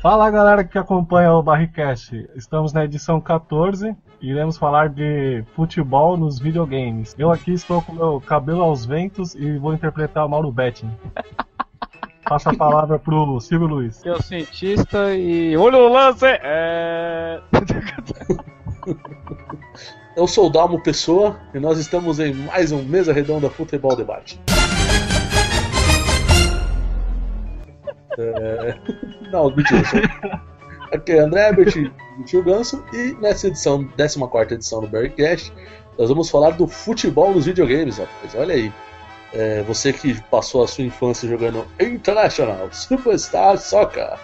Fala galera que acompanha o Barricast. Estamos na edição 14 e iremos falar de futebol nos videogames. Eu aqui estou com meu cabelo aos ventos e vou interpretar o Mauro Betting. Passa a palavra pro Silvio Luiz. Eu cientista e. Olha o lance! É. Eu sou o Dalmo Pessoa e nós estamos em mais um Mesa Redonda Futebol Debate. É... Não, mentira. Aqui é André Herbert, Tio Ganso, e nessa edição, 14 edição do Barrycast, nós vamos falar do futebol nos videogames, rapaz. Olha aí. É, você que passou a sua infância jogando International Superstar Soccer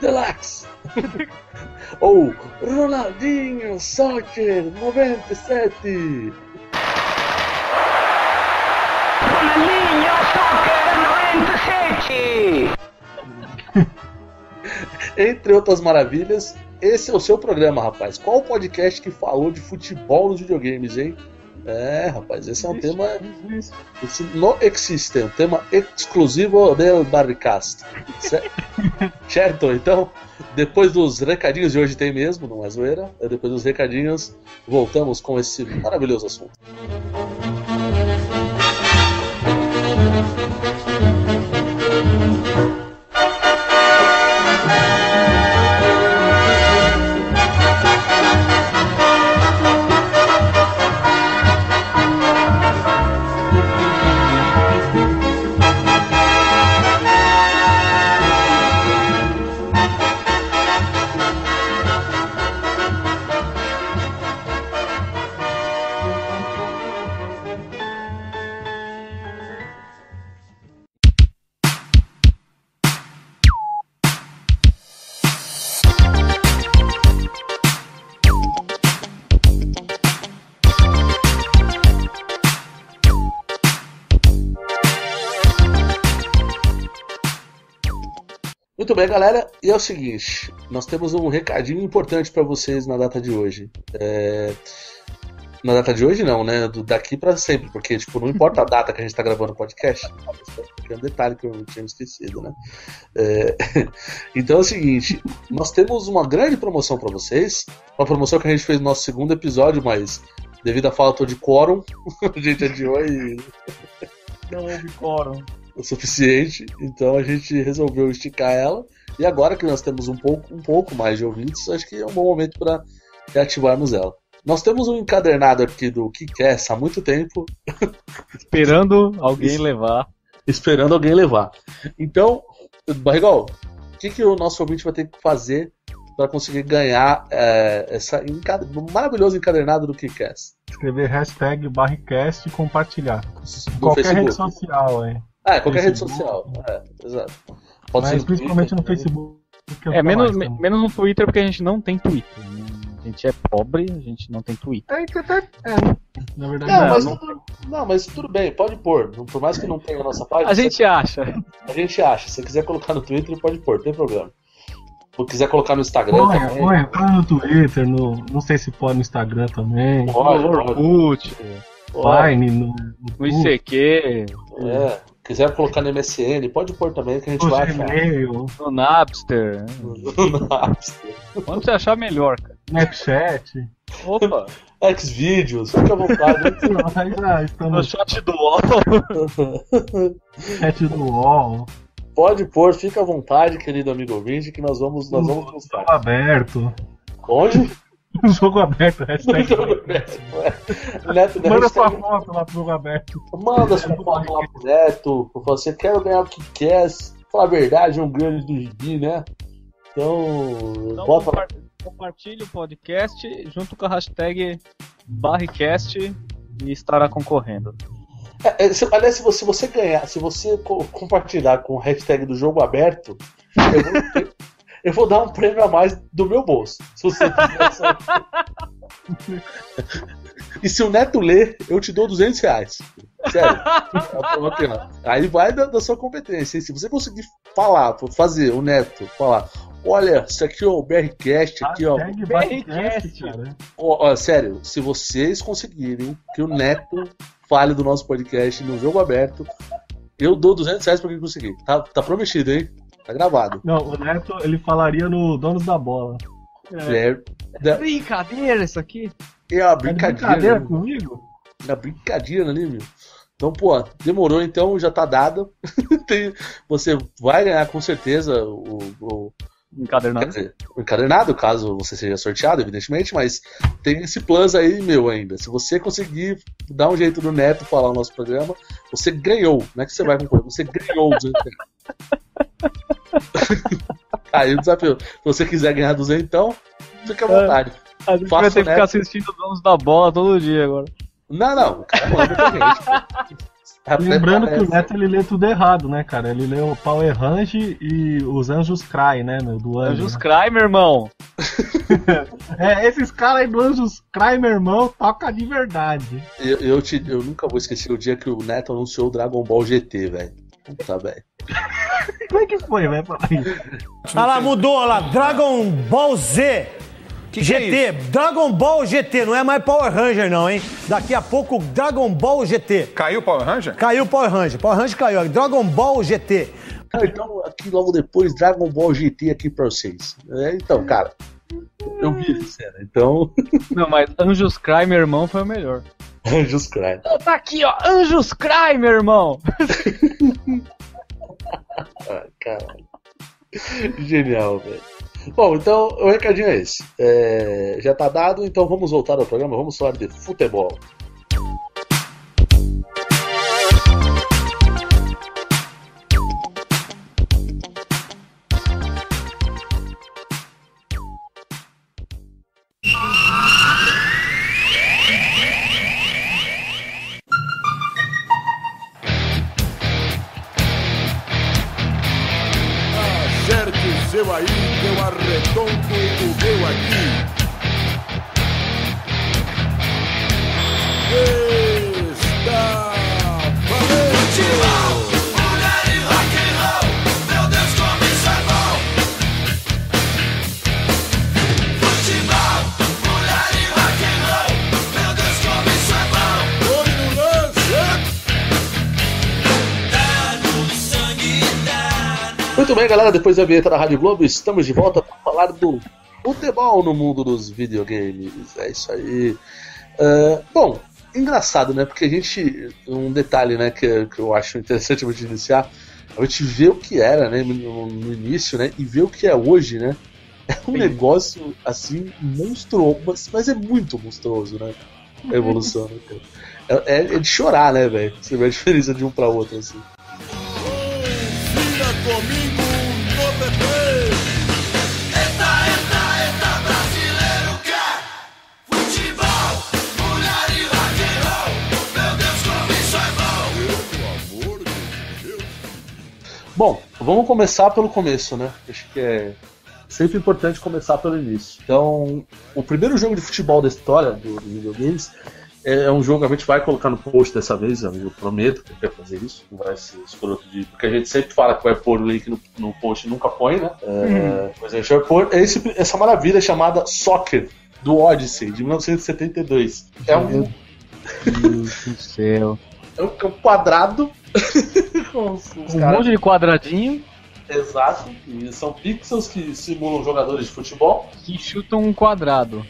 Deluxe ou Ronaldinho Soccer 97 Ronaldinho Soccer 97 Entre outras maravilhas, esse é o seu programa, rapaz. Qual o podcast que falou de futebol nos videogames, hein? É, rapaz, esse é um tema. Esse não existe, é um tema exclusivo do Barricast. certo? Então, depois dos recadinhos de hoje tem mesmo, não é zoeira. Depois dos recadinhos, voltamos com esse maravilhoso assunto. Muito bem, galera. E é o seguinte: nós temos um recadinho importante para vocês na data de hoje. É... Na data de hoje, não, né? Do daqui para sempre, porque tipo, não importa a data que a gente tá gravando o podcast. É um detalhe que eu tinha esquecido, né? É... Então é o seguinte: nós temos uma grande promoção para vocês. Uma promoção que a gente fez no nosso segundo episódio, mas devido à falta de quórum, a gente adiou e. Não houve quórum o suficiente, então a gente resolveu esticar ela. E agora que nós temos um pouco, um pouco mais de ouvintes, acho que é um bom momento para reativarmos ela. Nós temos um encadernado aqui do Kickass há muito tempo. Esperando alguém levar. Esperando alguém levar. Então, Barrigol, o que, que o nosso ouvinte vai ter que fazer para conseguir ganhar é, essa um maravilhoso encadernado do Kickass? Escrever hashtag Barricast e compartilhar. Qualquer Facebook. rede social, hein? Ah, é qualquer Facebook. rede social. É, exato. Pode Mas ser principalmente no Facebook. É, menos, mais, menos no Twitter, porque a gente não tem Twitter. A gente é pobre, a gente não tem Twitter. É, é, na verdade, não, mas não, tudo, não, mas tudo bem, pode pôr. Por mais que não tenha a nossa página. A gente você, acha. A gente acha. Se quiser colocar no Twitter, pode pôr, não tem problema. Se quiser colocar no Instagram põe, também. Põe, põe no Twitter, no, não sei se pode no Instagram também. Pode, no Orkut. Vine, no, no, no ICQ. É quiser colocar no MSN, pode pôr também que a gente o vai achar. No Napster. no Napster. Onde você achar melhor, cara. Snapchat. Opa. Xvideos, fica à vontade. Nós estamos... No chat do UOL. chat do UOL. Pode pôr, fica à vontade, querido amigo ouvinte, que nós vamos, nós vamos mostrar. aberto. Onde? jogo aberto, hashtag. jogo aberto. Neto? Manda sua foto lá pro jogo aberto. Manda sua foto lá pro Neto. Você quer ganhar o que quer. Fala a verdade, é um grande do gibi, né? Então, então bota lá. Compartilhe o podcast junto com a hashtag Barricast e estará concorrendo. É, é, se, aliás, se você, se você ganhar, se você co compartilhar com o hashtag do jogo aberto, eu vou ter, eu vou dar um prêmio a mais do meu bolso. Se você quiser E se o Neto ler, eu te dou 200 reais. Sério. Aí vai da, da sua competência. E se você conseguir falar, fazer o Neto falar, olha, isso aqui é o BRCast, aqui, ó. BRCast, cara. Ó, ó, sério, se vocês conseguirem que o Neto fale do nosso podcast no jogo aberto, eu dou 200 reais pra quem conseguir. Tá, tá prometido, hein? Tá gravado. Não, o Neto ele falaria no Donos da Bola. É, é, Brincadeira isso aqui. é uma de brincadeira. brincadeira né? comigo? É uma brincadeira ali, meu. Então, pô, demorou, então já tá dado. Tem- você vai ganhar com certeza o, o, Quer Encadernado. dizer, o encadernado, caso você seja sorteado, evidentemente, mas tem esse plus aí meu ainda. Se você conseguir dar um jeito do Neto falar o nosso programa, você ganhou. Não é que você vai concorrer, você ganhou o 200 Aí o desafio. Se você quiser ganhar 200, então, fica à vontade. A gente Faça vai ter que ficar assistindo os donos da bola todo dia agora. Não, não, o cara manda pra gente. pô. Até Lembrando que o parece. Neto ele lê tudo errado, né, cara? Ele lê o Power Range e os Anjos Cry, né, meu, do Anjo. Anjos né? Cry, meu irmão. É, esses caras aí do Anjos Cry, meu irmão, toca de verdade. Eu, eu, te- eu nunca vou esquecer o dia que o Neto anunciou o Dragon Ball GT, velho. Puta, velho. Como é que foi, velho? Aí. Olha lá, mudou, olha lá. Dragon Ball Z. GT, Dragon Ball GT, não é mais Power Ranger não, hein? Daqui a pouco Dragon Ball GT. Caiu o Power Ranger? Caiu o Power Ranger, Power Ranger caiu. Dragon Ball GT. Cara, então aqui logo depois, Dragon Ball GT aqui pra vocês. É, então, cara, eu vi essa cena. Então, Não, mas Anjos Cry, meu irmão, foi o melhor. Anjos Cry. Tá aqui, ó. Anjos Cry, meu irmão. Ah, caralho. Genial, velho. Bom, então o recadinho é esse. É, já tá dado, então vamos voltar ao programa, vamos falar de futebol. Bem, galera, depois da vinheta da Rádio Globo, estamos de volta para falar do futebol no mundo dos videogames. É isso aí. Ah, bom, engraçado, né? Porque a gente. Um detalhe, né, que, que eu acho interessante antes de iniciar. A gente vê o que era, né, no, no início, né? E vê o que é hoje, né? É um negócio, assim, monstruoso. Mas, mas é muito monstruoso, né? A evolução, né, cara? É, é- é de chorar, né, velho? Você vê a diferença de um para outro, assim. Comigo vamos começar pelo começo, né? Acho que é sempre importante começar pelo início. Então, o primeiro jogo de futebol da história do, do videogames é um jogo que a gente vai colocar no post dessa vez, eu prometo que vai fazer isso, não vai ser escroto de. Porque a gente sempre fala que vai pôr o link no, no post e nunca põe, né? É, Mas a gente vai pôr esse, essa maravilha chamada Soccer, do Odyssey, de 1972. É um, Deus do céu. é um campo quadrado. Com Um caras monte de quadradinho Exato, e são pixels que simulam jogadores de futebol, que chutam um quadrado.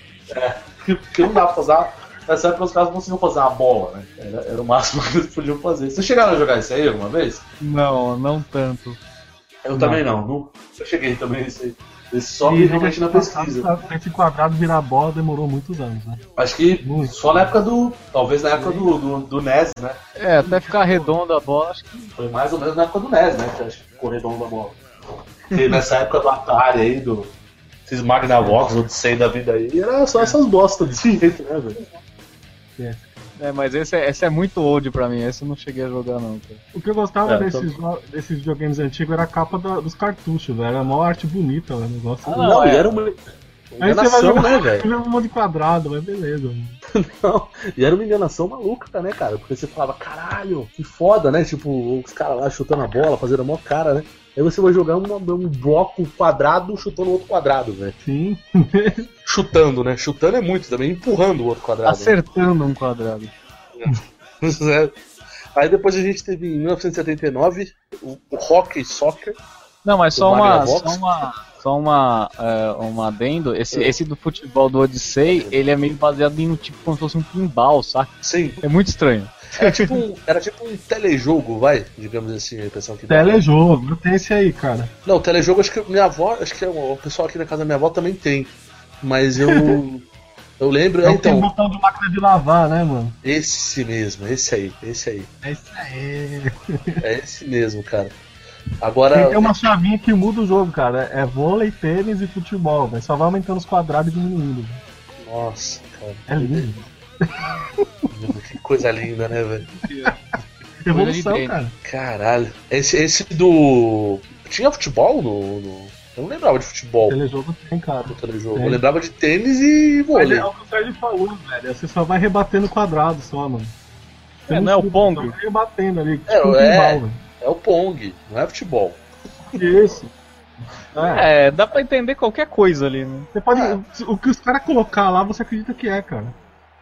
que, que não dá pra fazer. Nessa época os caras não conseguiam fazer uma bola, né? Era, era o máximo que eles podiam fazer. Vocês chegaram a jogar isso aí alguma vez? Não, não tanto. Eu também não, não. Eu cheguei também nesse aí. Esse só E que realmente na pesquisa. pra Esse quadrado virar bola demorou muitos anos, né? Acho que Muito. só na época do. Talvez na época do, do, do NES, né? É, até ficar redonda a bola, acho que. Foi mais ou menos na época do NES, né? Que acho que ficou redondo a bola. Porque nessa época do Atari aí, do. Esses Magnavox, 100 da vida aí, era só essas bostas desse jeito, né, velho? É, mas esse é, esse é muito old pra mim, esse eu não cheguei a jogar não, cara. O que eu gostava É, desses, jo- desses videogames antigos era a capa da- dos cartuchos, velho. Era uma arte bonita, velho. o negócio. Ah, não, e é. era uma. Aí você vai Enganação, jogar né, velho? um monte de quadrado, mas beleza. Não, e era uma enganação maluca, né, cara? Porque você falava, caralho, que foda, né? Tipo, os caras lá chutando a bola, fazendo a maior cara, né? Aí você vai jogar uma- um bloco quadrado chutando outro quadrado, velho. Sim. Chutando, né? Chutando é muito também, empurrando o outro quadrado. Acertando um quadrado. né? Aí depois a gente teve em 1979 o, o Hockey Soccer, Não, mas só uma, só uma, só uma, é, uma adendo. Esse, esse do futebol do Odyssey, ele é meio baseado em um tipo como se fosse um pinball, saca? Sim, É muito estranho. Era tipo um, era tipo um telejogo, vai, digamos assim, a impressão que. Telejogo, tem esse aí, cara. Não, telejogo acho que minha avó, acho que o pessoal aqui na casa da minha avó também tem. Mas eu. eu lembro. É tem então, botão de máquina de lavar, né, mano? esse mesmo, esse aí, esse aí. É isso aí. É esse mesmo, cara. Agora. tem uma chavinha que muda o jogo, cara. É vôlei, tênis e futebol, velho. Só vai aumentando os quadrados e diminuindo. Nossa, cara. É lindo. Que coisa linda, né, velho? Evolução, treino. cara. Caralho. Esse, esse do. Tinha futebol no, no- Eu não lembrava de futebol Telejogo tem, cara. no telejogo. Tem. Eu lembrava de tênis e Mas vôlei. é o que o Sérgio falou, velho. Você só vai rebatendo quadrado só, mano. Você É, não é o Pong? só rebatendo ali. É, tipo é. É o Pong, não é futebol. Isso. É. É, dá pra entender qualquer coisa ali, né? Você pode. É. O que os caras colocar lá, você acredita que é, cara.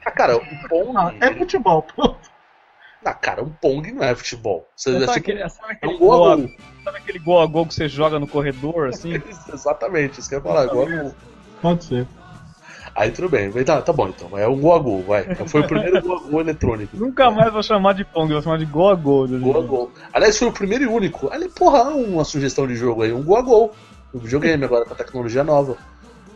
Ah, cara, o Pong. Ah, é futebol, pronto. Ah, cara, um Pong não é futebol. Você, Sabe é tipo- aquele, sabe é aquele um gol a gol a- gol. sabe aquele gol a gol que você joga no corredor, assim? Exatamente, isso que eu ia falar. Gol a gol. Pode ser. Aí tudo bem, tá, tá bom então. É um gol a gol, vai. Foi o primeiro gol a gol eletrônico. Nunca mais vou chamar de Pong, vou chamar de gol a gol. Gol a gol. Aliás, foi o primeiro e único. Ali, porra, uma sugestão de jogo aí, um gol a gol. Um videogame agora com a tecnologia nova.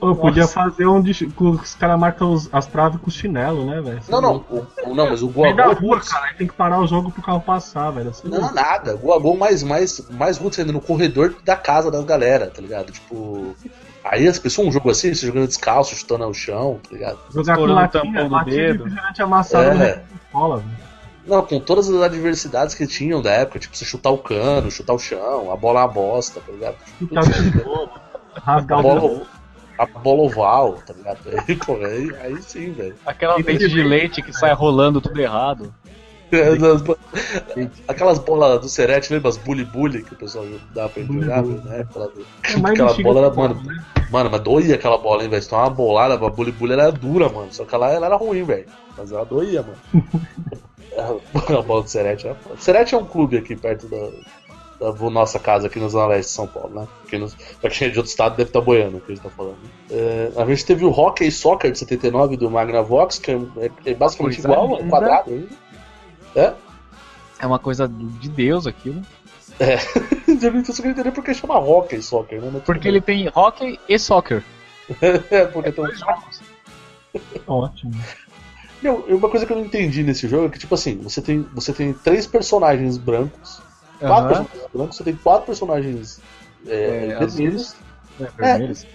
Eu podia fazer um de, que os caras marcam os- as traves com chinelo, né, velho? Não, não, o, o- não, mas o gol a Meio da rua, cara, aí tem que parar o jogo pro carro passar, velho. Assim, Não, nada. Gol a gol mais, mais, mais roots ainda no corredor da casa das galera, tá ligado? Tipo. Aí as pessoas, um jogo assim, você jogando descalço, chutando ao chão, tá ligado? jogar com o latinha, tampão do latinha de dedo. refrigerante amassado É. velho. Não, com todas as adversidades que tinham da época, tipo, você chutar o cano, chutar o chão, a bola é uma bosta, tá ligado? Chutar o tijolo, rasgar A o. a bola oval, tá ligado? Aí, pô, aí, aí sim, velho. Aquela dente de leite que sai rolando tudo errado. Aquelas bolas do Serete, lembra as bully bully que o pessoal dava pra jogar, bully. né? Aquela, É mais aquela bola era, que mano, né? mano, mas doía aquela bola, hein, velho? Se tomar uma bolada, a bully bully ela era dura, mano. Só que ela, ela era ruim, velho. Mas ela doía, mano. a bola do Serete era foda. Serete é um clube aqui perto da nossa casa aqui na Zona Leste de São Paulo, né? Quem não, pra quem é de outro estado deve estar boiando o que a gente tá falando. É, a gente teve o Hockey Soccer de 79 do Magnavox, que é, é- é basicamente Coisa igual, é um linda. quadrado ainda. É? É uma coisa de Deus aquilo. Eu não consigo entender porque chama Hockey Soccer, né? Porque ele tem hockey e soccer. é, porque tem Ótimo. Meu, uma coisa que eu não entendi nesse jogo é que, tipo assim, você tem, você tem três personagens brancos, quatro Aham. personagens brancos, você tem quatro personagens é, É, vermelhos É, vermelhos.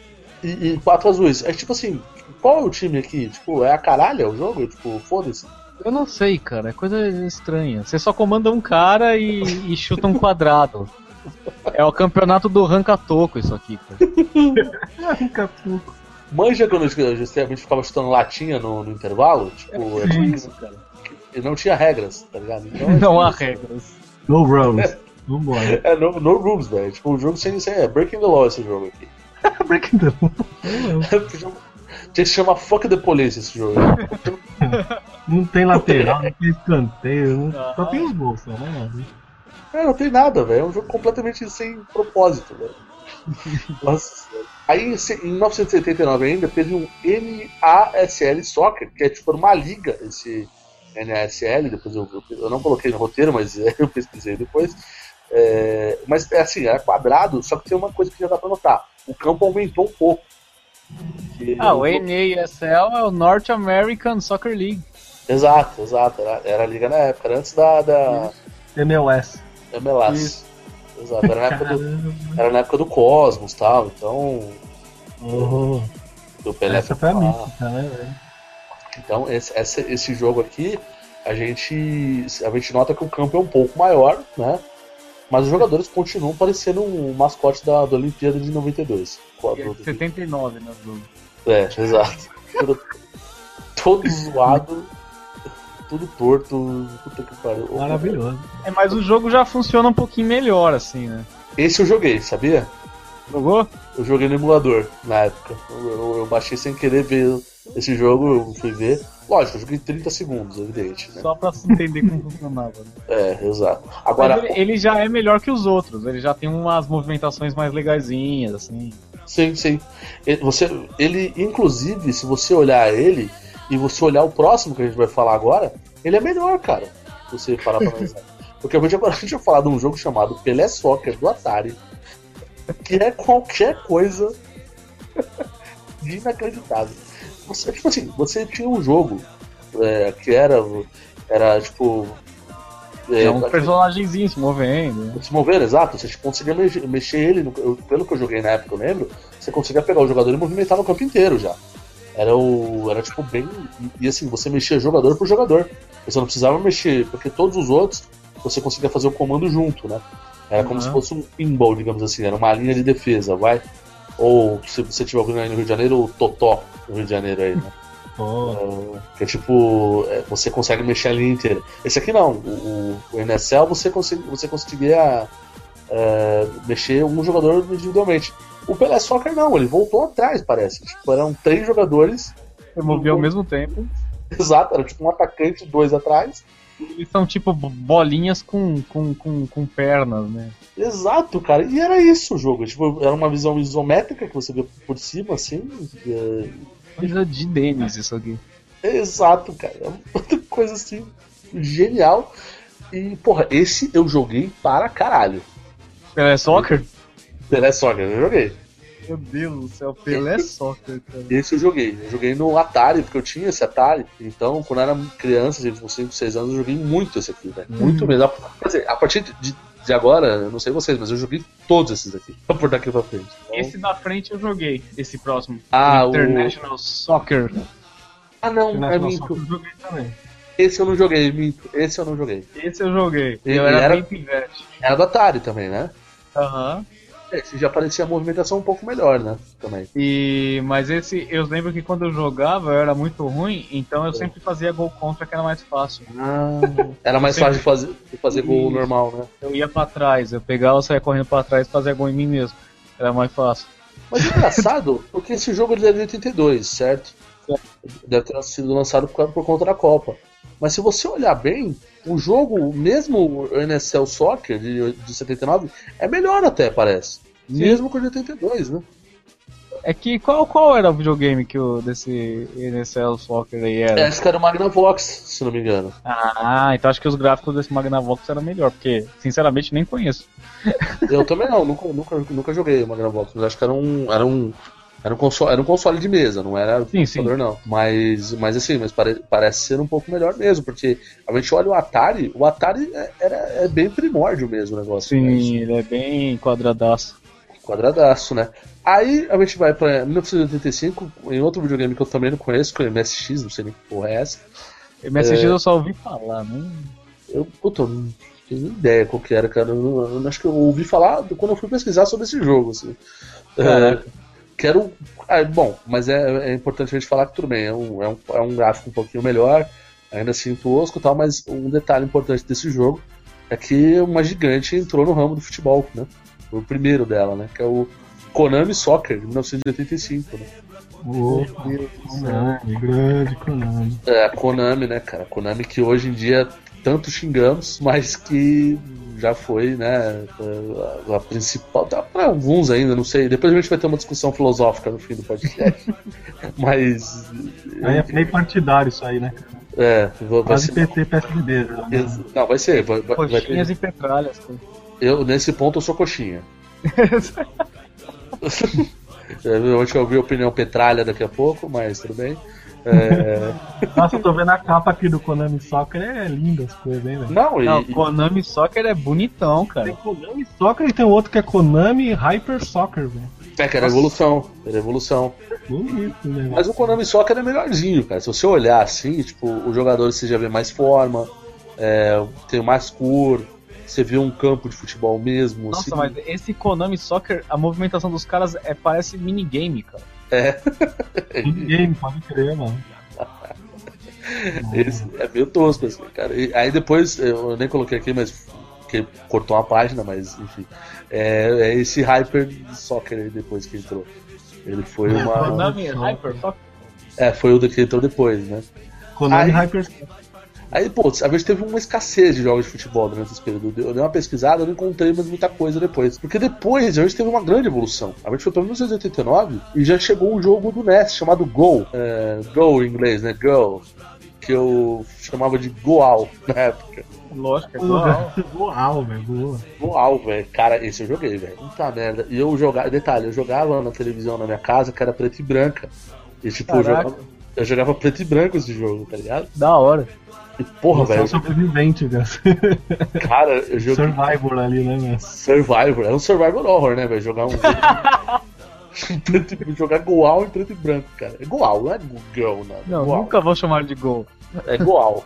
e, e quatro azuis. É tipo assim, qual é o time aqui? Tipo, é a caralha o jogo? Tipo, foda-se. Eu não sei, cara. É coisa estranha. Você só comanda um cara e, e chuta um quadrado. É o campeonato do Rancatoco isso aqui, cara. Pouco. Manja quando a gente a gente ficava chutando latinha no, no intervalo? Tipo, é tipo isso, cara. E não tinha regras, tá ligado? Então, é Não há tipo, regras. No rules. Vambora. É, no, no rules, velho. Tipo, um jogo sem, sem. É breaking the law esse jogo aqui. Breaking the Tinha que se chamar Fuck the Police esse jogo. Não tem lateral, não tem escanteio, não- só tem os gols, né? mano? É, não tem nada, velho. É um jogo completamente sem propósito, velho. Nossa senhora. Aí em 1979 ainda teve um NASL Soccer, que é tipo uma liga esse NASL, depois eu, eu, eu não coloquei no roteiro, mas é, eu pesquisei depois. É, mas é assim, era quadrado, só que tem uma coisa que já dá pra notar. O campo aumentou um pouco. Ah, o NASL é o North American Soccer League. Exato, exato. Era, era a liga na época, era antes da, da MLS. MLS. Exato, era na época do, era na época do Cosmos e tal, então. Oh, Do Pelé essa foi a mística, né, velho? Então, esse, esse, esse jogo aqui, a gente, a gente nota que o campo é um pouco maior, né? Mas os jogadores continuam parecendo um mascote da, da Olimpíada de 92. Com a do- 79, né? do- É, exato. Todo, todo zoado, tudo torto. Puta que pariu. Maravilhoso. É, mas o jogo já funciona um pouquinho melhor, assim, né? Esse eu joguei, sabia? Jogou? Eu joguei no emulador na época. Eu, eu- eu baixei sem querer ver esse jogo, eu fui ver. Lógico, eu joguei 30 segundos, evidente. Né? Só pra se entender como funcionava. Né? É, exato. Agora, Mas ele, ele já é melhor que os outros, ele já tem umas movimentações mais legaisinhas, assim. sim, sim. Ele, você, ele, inclusive, se você olhar ele e você olhar o próximo que a gente vai falar agora, ele é melhor, cara. Se você parar pra analisar. Porque a gente agora a gente vai falar de um jogo chamado Pelé Soccer do Atari, que é qualquer coisa de inacreditável. Você, tipo assim, você tinha um jogo é, que era, era tipo. É, um personagemzinho se movendo. Se mover, exato. Você conseguia mexer, mexer ele, no- eu- pelo que eu joguei na época, eu lembro, você conseguia pegar o jogador e movimentar no campo inteiro já. Era o. Era tipo bem. E, assim, você mexia jogador por jogador. Você não precisava mexer, porque todos os outros você conseguia fazer o comando junto, né? Era como Uhum. se fosse um pinball, digamos assim, era uma linha de defesa, vai. Ou se você tiver alguém aí no Rio de Janeiro, o Totó no Rio de Janeiro aí, né? É, que é tipo, é, você consegue mexer a linha inteira. Esse aqui não, o, o, NSL você, consegui, você conseguia é, mexer um jogador individualmente. O Pelé Soccer não, ele voltou atrás, parece. Tipo, eram três jogadores, Você movia ao mesmo tempo. exato, era tipo um atacante, dois atrás. Eles são tipo bolinhas com, com, com, com pernas, né? Exato, cara. E era isso o jogo. Tipo, era uma visão isométrica que você via por cima, assim. é, Coisa de Denis isso aqui. Exato, cara. É uma coisa assim, genial. E, porra, esse eu joguei para caralho. Pelé Soccer? Pelé Soccer, eu joguei. Meu Deus do céu, Pelé Soccer, cara. Esse eu joguei. Eu joguei no Atari, porque eu tinha esse Atari. Então, quando eu era criança, tipo, com 5, 6 anos, eu joguei muito esse aqui, velho. Muito mesmo. Quer dizer, a partir de, de agora, eu não sei vocês, mas eu joguei todos esses aqui. Por daqui pra frente. Então- Esse da frente eu joguei, esse próximo. Ah, o- International Soccer. Ah, não, é. Soccer eu joguei também. Esse eu não joguei, minto. Esse eu não joguei. Esse eu joguei. Eu era, era- bem pivete. Era do Atari também, né? Aham. Esse já parecia a movimentação um pouco melhor, né? Também. E mas esse eu lembro que quando eu jogava eu era muito ruim, então eu sempre fazia gol contra que era mais fácil. Ah, era mais Sempre. fácil de fazer, de fazer gol Isso. normal, né? Eu ia pra trás, eu pegava, saía correndo pra trás e fazia gol em mim mesmo. Era mais fácil. Mas é engraçado, porque esse jogo ele é de 82, certo? Deve ter sido lançado por, por conta da Copa. Mas se você olhar bem, o jogo, mesmo o NSL Soccer de, de 79, é melhor até, parece. Mesmo com o de 82, né? É que qual, qual era o videogame que o desse NSL Soccer aí era? Esse é o Magnavox, se não me engano. Ah, então acho que os gráficos desse Magnavox eram melhor, porque sinceramente nem conheço. Eu também não, nunca, nunca, nunca joguei o Magnavox, mas acho que era um. Era um era um, console, era um console de mesa, não era Sim, sim. computador, não. Mas, mas assim, mas pare- parece ser um pouco melhor mesmo, porque a gente olha o Atari, o Atari é, era, é bem primórdio mesmo o negócio. né? Sim, ele é bem quadradaço. Quadradaço, né? Aí a gente vai pra 1985, em outro videogame que eu também não conheço, que é o MSX, não sei nem que porra é essa. MSX É. eu só ouvi falar, né? Eu, puta, eu não tenho ideia qual que era, cara. Eu, não- eu acho que eu ouvi falar quando eu fui pesquisar sobre esse jogo, assim. Caraca. É, quero. ah, bom, mas é, é importante a gente falar que tudo bem, é um, é, um, é um gráfico um pouquinho melhor, ainda assim tosco e tal, mas um detalhe importante desse jogo é que uma gigante entrou no ramo do futebol, né? O primeiro dela, né? Que é o Konami Soccer, de 1985, né? Ô, Konami, grande Konami. É, a Konami, né, cara? Konami que hoje em dia tanto xingamos, mas que já foi, né, a, a principal, tá pra alguns ainda, não sei. Depois a gente vai ter uma discussão filosófica no fim do podcast. mas. Aí é meio partidário isso aí, né? É, vai Quase ser. PT PSDB. né? Não, vai ser. Vai, vai, vai ter- Coxinhas e petralhas. cara. eu, nesse ponto eu sou coxinha. É, A gente vai ouvir a opinião petralha daqui a pouco, mas tudo bem. É, Nossa, eu tô vendo a capa aqui do Konami Soccer, é linda as coisas, hein, velho? não, e, Não, Konami Soccer é bonitão, cara. Tem Konami Soccer e tem outro que é Konami Hyper Soccer, velho. é que era evolução. Era evolução. Bonito, né? Mas o Konami Soccer é melhorzinho, cara. Se você olhar assim, tipo, os jogadores você já vê mais forma, é, tem mais cor, você vê um campo de futebol mesmo. Nossa, assim. mas esse Konami Soccer, a movimentação dos caras é, parece minigame, cara. Game, pode crer, mano. Esse é meio tosco, assim, cara. E aí depois, eu nem coloquei aqui, mas porque cortou uma página, mas enfim. É, é esse Hyper Soccer aí depois que entrou. Ele foi uma. Konami Hyper Soccer. É, foi o que entrou depois, né? Konami Aí- Hyperscape. Aí, pô, a gente teve uma escassez de jogos de futebol durante esse período. Eu dei uma pesquisada, eu não encontrei mais muita coisa depois. Porque depois a gente teve uma grande evolução. A gente foi pra 1989 e já chegou um jogo do NES chamado Go. É, Go em inglês, né? Go. Que eu chamava de Goal na época. Lógico, é igual. Uau, velho. Goal, velho. Cara, esse eu joguei, velho. Puta merda. E eu jogava. Detalhe, eu jogava na televisão na minha casa que era preto e branca. E tipo, eu jogava, eu jogava preto e branco esse jogo, tá ligado? Da hora. Porra, Você é um velho. sobrevivente, cara. Cara, eu joguei. Survivor ali, né, meu? Survivor, é um Survivor Horror, né, velho? Jogar um. jogar Goal em preto e branco, cara. É Goal, não é Go, não. Não, Goal. nunca vou chamar de gol. É Goal.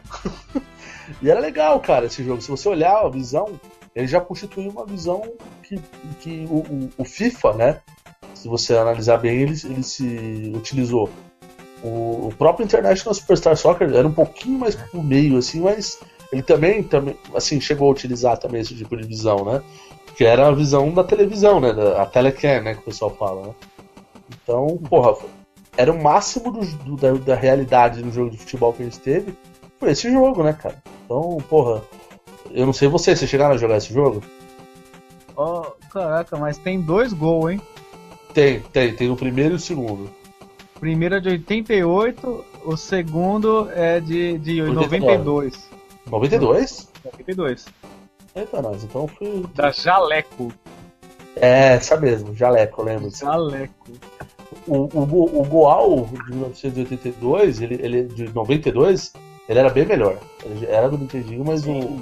e era legal, cara, esse jogo. Se você olhar a visão, ele já constituiu uma visão que, que o, o- o FIFA, né? Se você analisar bem, ele, ele se utilizou. O, o próprio International Superstar Soccer era um pouquinho mais pro meio, assim, mas ele também, também assim, chegou a utilizar também esse tipo de visão, né? Que era a visão da televisão, né? Da, a telecam, né? Que o pessoal fala, né? Então, porra, era o máximo do, do- da, da realidade no jogo de futebol que a gente teve. Foi esse jogo, né, cara? Então, porra, eu não sei vocês, vocês chegaram a jogar esse jogo? Ó, caraca, mas tem dois gols, hein? Tem, tem, tem o primeiro e o segundo. Primeiro é de 88, o segundo é de, de 92. 92? 92. Eita, nós, então foi. Da Jaleco. É, essa mesmo, Jaleco, lembro. Jaleco. O, o, o Goal de 1982, ele, ele de 92, ele era bem melhor. Ele era do Nintendinho, mas o.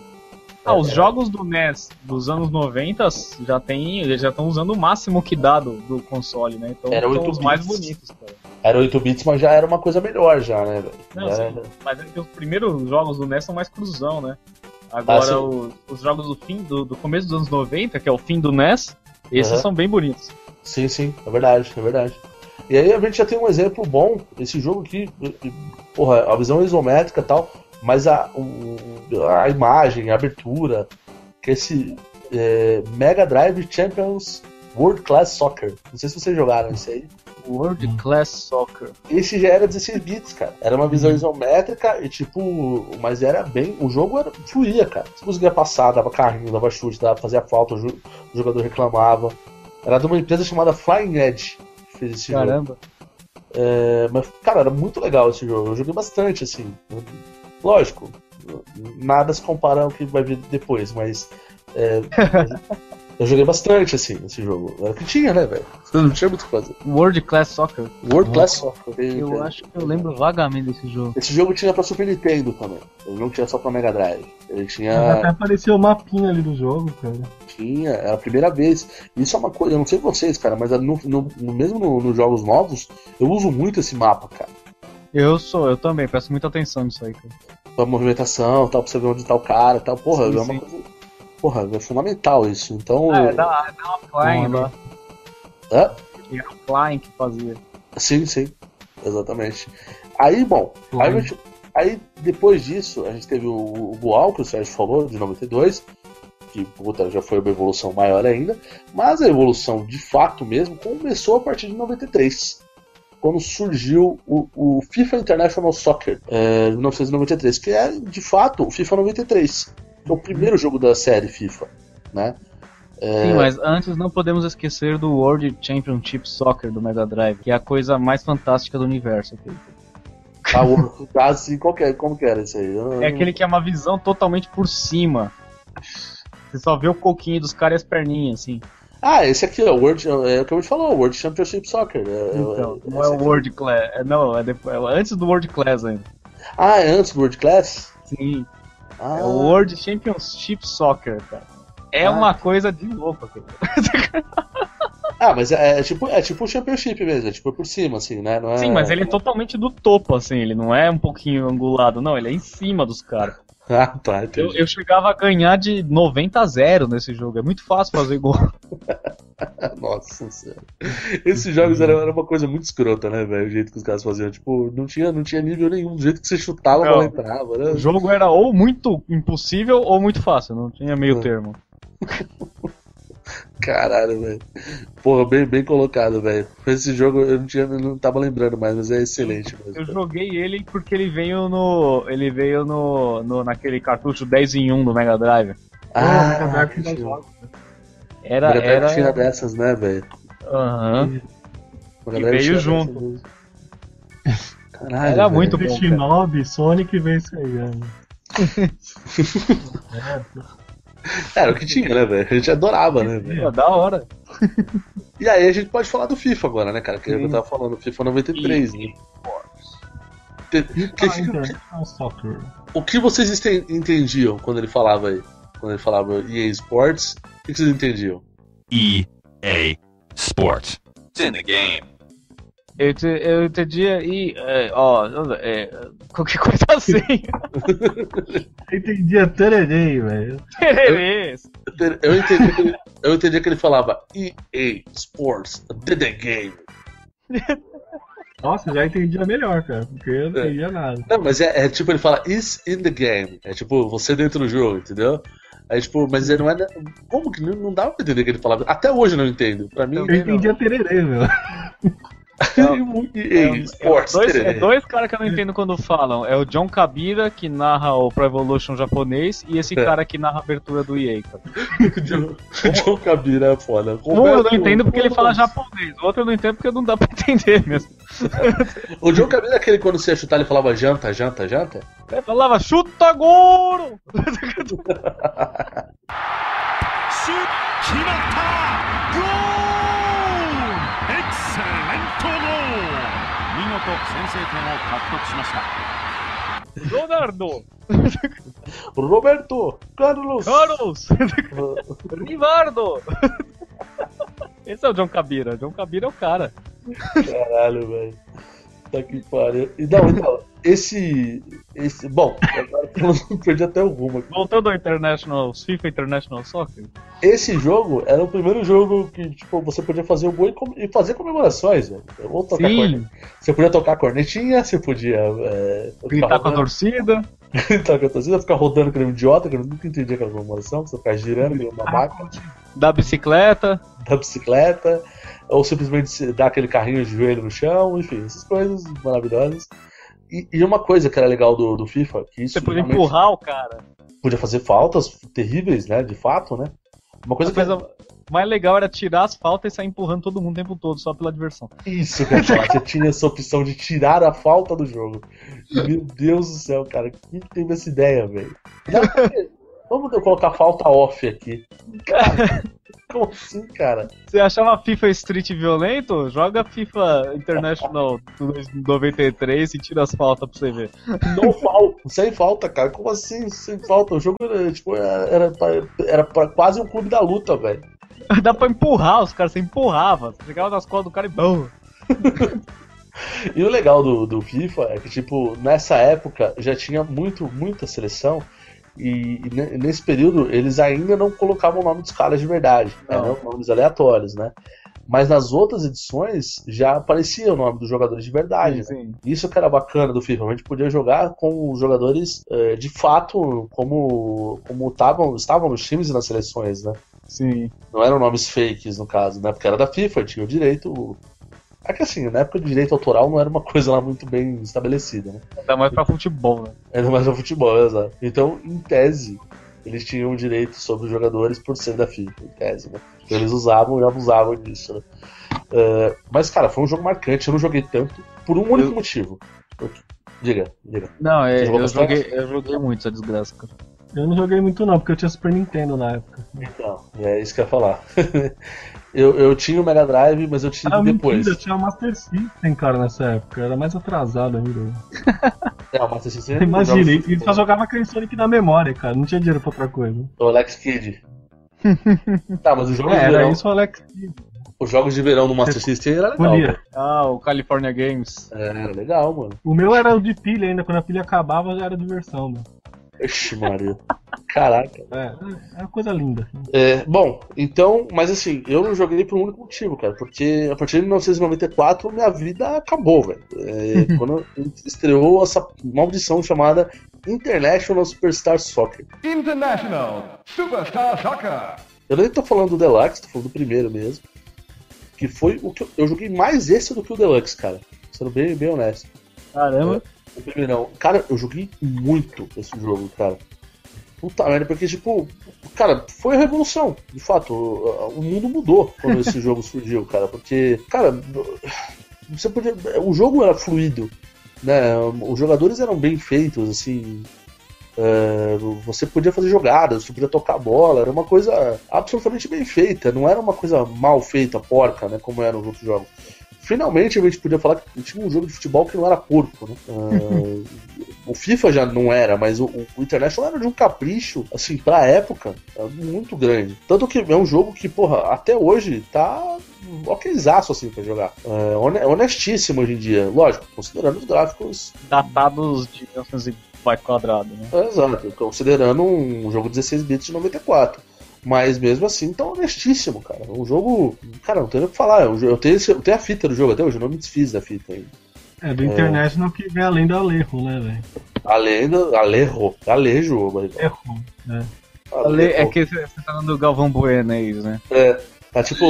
Ah, os É. jogos do NES dos anos 90 já tem, eles já estão usando o máximo que dá do, do console, né? Então Era são 8 os mais bonitos, cara. Era 8 bits, mas já era uma coisa melhor já, né? Não, Já era- mas é os primeiros jogos do NES são mais cruzão, né? Agora Ah, o- os jogos do fim do, do começo dos anos 90, que é o fim do NES, esses Aham. são bem bonitos. Sim, sim, é verdade, é verdade. E aí a gente já tem um exemplo bom, esse jogo aqui, porra, a visão é isométrica e tal, mas a, o- a imagem, a abertura, que esse é, Mega Drive Champions World Class Soccer. Não sei se vocês jogaram esse aí. World Class Soccer. Esse já era 16 bits, cara. Era uma visão isométrica e tipo, mas era bem. O jogo era, fluía, cara. Você conseguia passar, dava carrinho, dava chute, dava fazia falta, o, jo- o jogador reclamava. Era de uma empresa chamada Flying Edge que fez esse jogo. Caramba. É, mas, cara, era muito legal esse jogo. Eu joguei bastante, assim. Lógico, nada se compara ao que vai vir depois, mas. é, eu joguei bastante, assim, esse jogo. Era o que tinha, né, velho? Não tinha muito o que fazer. World Class Soccer. World Class Soccer. Eu acho que eu lembro vagamente desse jogo. Esse jogo tinha pra Super Nintendo também. Ele não tinha só pra Mega Drive. Ele Até tinha. apareceu o mapinha ali do jogo, cara. tinha era a primeira vez. Isso é uma coisa, eu não sei vocês, cara, mas no, no- no- mesmo no- nos jogos novos, eu uso muito esse mapa, cara. Eu sou, eu também, presto muita atenção nisso aí, cara. Pra movimentação, tal, pra você ver onde tá o cara tal. Porra, Sim, é uma sim. coisa. Porra, é fundamental isso. Então. Ah, é da, é da Offline Bom, né? lá. Hã? Era Offline que fazia. Sim, sim. Exatamente. Aí, bom, aí, gente- aí depois disso, a gente teve o, o Goal, que o Sérgio falou, de 92, que puta, já foi uma evolução maior ainda, mas a evolução de fato mesmo começou a partir de 93. Quando surgiu o, o FIFA International Soccer, é, de 1993, que é de fato o FIFA 93, que é o primeiro jogo da série FIFA, né? Sim, mas antes não podemos esquecer do World Championship Soccer do Mega Drive, que é a coisa mais fantástica do universo. Ah, o, assim, qual que é- como que era isso aí? Eu É aquele que é uma visão totalmente por cima. Você só vê o coquinho dos caras e as perninhas, assim. Ah, esse aqui é o World, é o que eu te falou, o World Championship Soccer. é- Então, é- não é o. World Class. É, não, é, depois, é antes do World Class ainda. Ah, é antes do World Class? Sim. Ah, É o World Championship Soccer, cara. É Ah. uma coisa de louco aquilo. ah, mas é, é tipo é tipo o Championship mesmo, é tipo por cima, assim, né? É... Sim, mas ele é totalmente do topo, assim. Ele não é um pouquinho angulado, não. Ele é em cima dos caras. Ah, tá, Eu, eu chegava a ganhar de 90 a 0 nesse jogo. É muito fácil fazer gol. Nossa senhora. Esses jogos eram era uma coisa muito escrota, né, velho? O jeito que os caras faziam. Tipo, não tinha, não tinha nível nenhum. Do jeito que você chutava, a Não. bola entrava, né? O jogo era ou muito impossível ou muito fácil. Não tinha meio termo. Caralho, velho. Porra, bem, bem colocado, velho. Esse jogo eu não, tinha, eu não tava lembrando mais, mas é excelente mesmo. Eu joguei ele porque ele veio no. Ele veio no, no naquele cartucho 10 em 1 do Mega Drive. Ah, Mega Drive tinha- tinha jogos, né? Era. Mega Drive era... tinha dessas, né, velho? Aham. Mega E veio junto. Caralho, Era velho. muito bom. Shinobi, Sonic vem isso aí, né? Era o que tinha, né, velho? A gente adorava, né, velho? Da hora. E aí a gente pode falar do FIFA agora, né, cara? Que eu tava falando, FIFA 93, né? Te- que- Ah, que- International Soccer. o que vocês entendiam quando ele falava aí? Quando ele falava EA Sports, o que que vocês entendiam? EA Sports. It's in the game. Eu, te, eu entendia e. é, ó, é, qualquer coisa assim. Eu entendia tererei, velho. Tererês. Eu te- Eu entendi, que ele, eu entendi que ele falava EA Sports, the, the game. Nossa, já entendia melhor, cara, porque eu não É. entendia nada. Não, mas é, é tipo, ele fala is in the game. É tipo, você dentro do jogo, entendeu? Aí, tipo, mas ele não é. Como que não, não dava pra entender o que ele falava? Até hoje eu não entendo. Pra mim, Eu entendia tererê, meu. EA Sports, dois, é dois caras que eu não entendo quando falam. É o John Kabira, que narra o Pro Evolution japonês, e esse É. cara que narra a abertura do EA, John- John Kabira é foda. Um eu não entendo porque ele fala japonês, o outro eu não entendo porque não dá pra entender mesmo. O John Kabira é aquele quando você ia chutar, ele falava janta, janta, janta? Ele falava, chuta goro! シ見事先制点を獲得しました Leonardo! Roberto Carlos! Carlos! Rivardo! Esse é o John Kabira. John Kabira é o cara. Caralho, velho. Tá que pariu. E não, então, esse. esse bom, agora eu perdi até o rumo aqui. Voltando ao International, FIFA International Soccer. Esse jogo era o primeiro jogo que, tipo, você podia fazer o gol e, e fazer comemorações, velho. Ou tocar Você podia tocar cornetinha, você podia. É, Gritar com a torcida. gritar com a torcida, ficar rodando que um idiota, que eu nunca entendi aquela comemoração, você ficar girando que nem uma máquina. Da bicicleta. da bicicleta, ou simplesmente dar aquele carrinho de joelho no chão, enfim, essas coisas maravilhosas. E, e uma coisa que era legal do, do FIFA, que isso Você podia empurrar o cara. podia fazer faltas terríveis, né, de fato, né? Uma coisa A que coisa mais legal era tirar as faltas e sair empurrando todo mundo o tempo todo, só pela diversão. isso que eu falar, você tinha essa opção de tirar a falta do jogo. Meu Deus do céu, cara, quem teve essa ideia, velho? Vamos eu colocar falta off aqui. Cara, como assim, cara? Você achava FIFA Street violento? Joga FIFA International do 93 e tira as faltas pra você ver. Não falta, sem falta, cara. Como assim sem falta? O jogo era, tipo, era, pra- era pra quase um clube da luta, velho. Dá pra empurrar os caras, você empurrava. Você chegava nas costas do cara e bom. E o legal do, do FIFA é que, tipo, nessa época já tinha muito, muita seleção. E, e ne- nesse período eles ainda não colocavam o nome dos caras de verdade, né? Eram nomes aleatórios, né? Mas nas outras edições já aparecia o nome dos jogadores de verdade. né? Sim. Isso que era bacana do FIFA. A gente podia jogar com os jogadores eh, de fato como, como tavam, estavam nos times e nas seleções, né? Sim. Não eram nomes fakes, no caso, né? Porque era da FIFA, tinha o direito. É que assim, na época de direito autoral não era uma coisa lá muito bem estabelecida, né? Ainda mais pra futebol, né? Ainda mais no futebol, exato. Então, em tese, eles tinham direito sobre os jogadores por ser da FIFA, em tese, né? Então, eles usavam e abusavam disso, né? Eh, mas, cara, foi um jogo marcante, eu não joguei tanto por um único motivo. Diga, diga. Não, é, eu, joguei, eu joguei muito essa desgraça, cara. Eu não joguei muito não, porque eu tinha Super Nintendo na época. Então, é isso que eu ia falar. eu, eu tinha o Mega Drive, mas eu tive Ah, depois. mentira, eu tinha o Master System, cara, nessa época. Eu era mais atrasado ainda. É, o Master System. Imaginei, e só jogava aquele Sonic na memória, cara. Não tinha dinheiro pra outra coisa. O Alex Kidd. tá, mas os jogos, É, de era verão, isso o Alex. os jogos de verão no Master System era legal. Ah, o California Games. É, era legal, mano. O meu era o de pilha ainda, quando a pilha acabava já era diversão, mano. Ixi, Maria. Caraca. É, é uma coisa linda. É, bom, então, mas assim, eu não joguei por um único motivo, cara, porque a partir de 1994 minha vida acabou, velho. É, quando estreou essa maldição chamada International Superstar Soccer. International Superstar Soccer. Eu nem tô falando do Deluxe, tô falando do primeiro mesmo. Que foi o que eu, eu joguei mais esse do que o Deluxe, cara. Sendo bem, bem honesto. Caramba. O primeiro não. Cara, eu joguei muito esse jogo, cara. Puta merda, porque, tipo, cara, foi a revolução. De fato, o, mundo mudou quando esse jogo surgiu, cara. Porque, cara, você podia. O jogo era fluido, né? Os jogadores eram bem feitos, assim. é, você podia fazer jogadas, você podia tocar a bola, era uma coisa absolutamente bem feita, não era uma coisa mal feita, porca, né? Como eram os outros jogos. Finalmente a gente podia falar que tinha um jogo de futebol que não era porco, né? É, o FIFA já não era, mas o, o International era de um capricho, assim, pra época, é muito grande. Tanto que é um jogo que, porra, até hoje tá okzaço, assim, pra jogar. É hone- honestíssimo hoje em dia. Lógico, considerando os gráficos Datados de 1900 e byte quadrado, né? é, Exato, considerando um jogo de 16 bits de 94. Mas mesmo assim, tá honestíssimo, cara. Um jogo. Cara, não tem nem o que falar. Eu, eu, tenho, eu tenho a fita do jogo até hoje, eu não me desfiz da fita ainda. É do International que vem além do Alejo, né, velho? Além do. Alejo. Alejo, mas. Errou. né? Ale- É que você tá dando Galvão Bueno, é isso, né? É, tá tipo.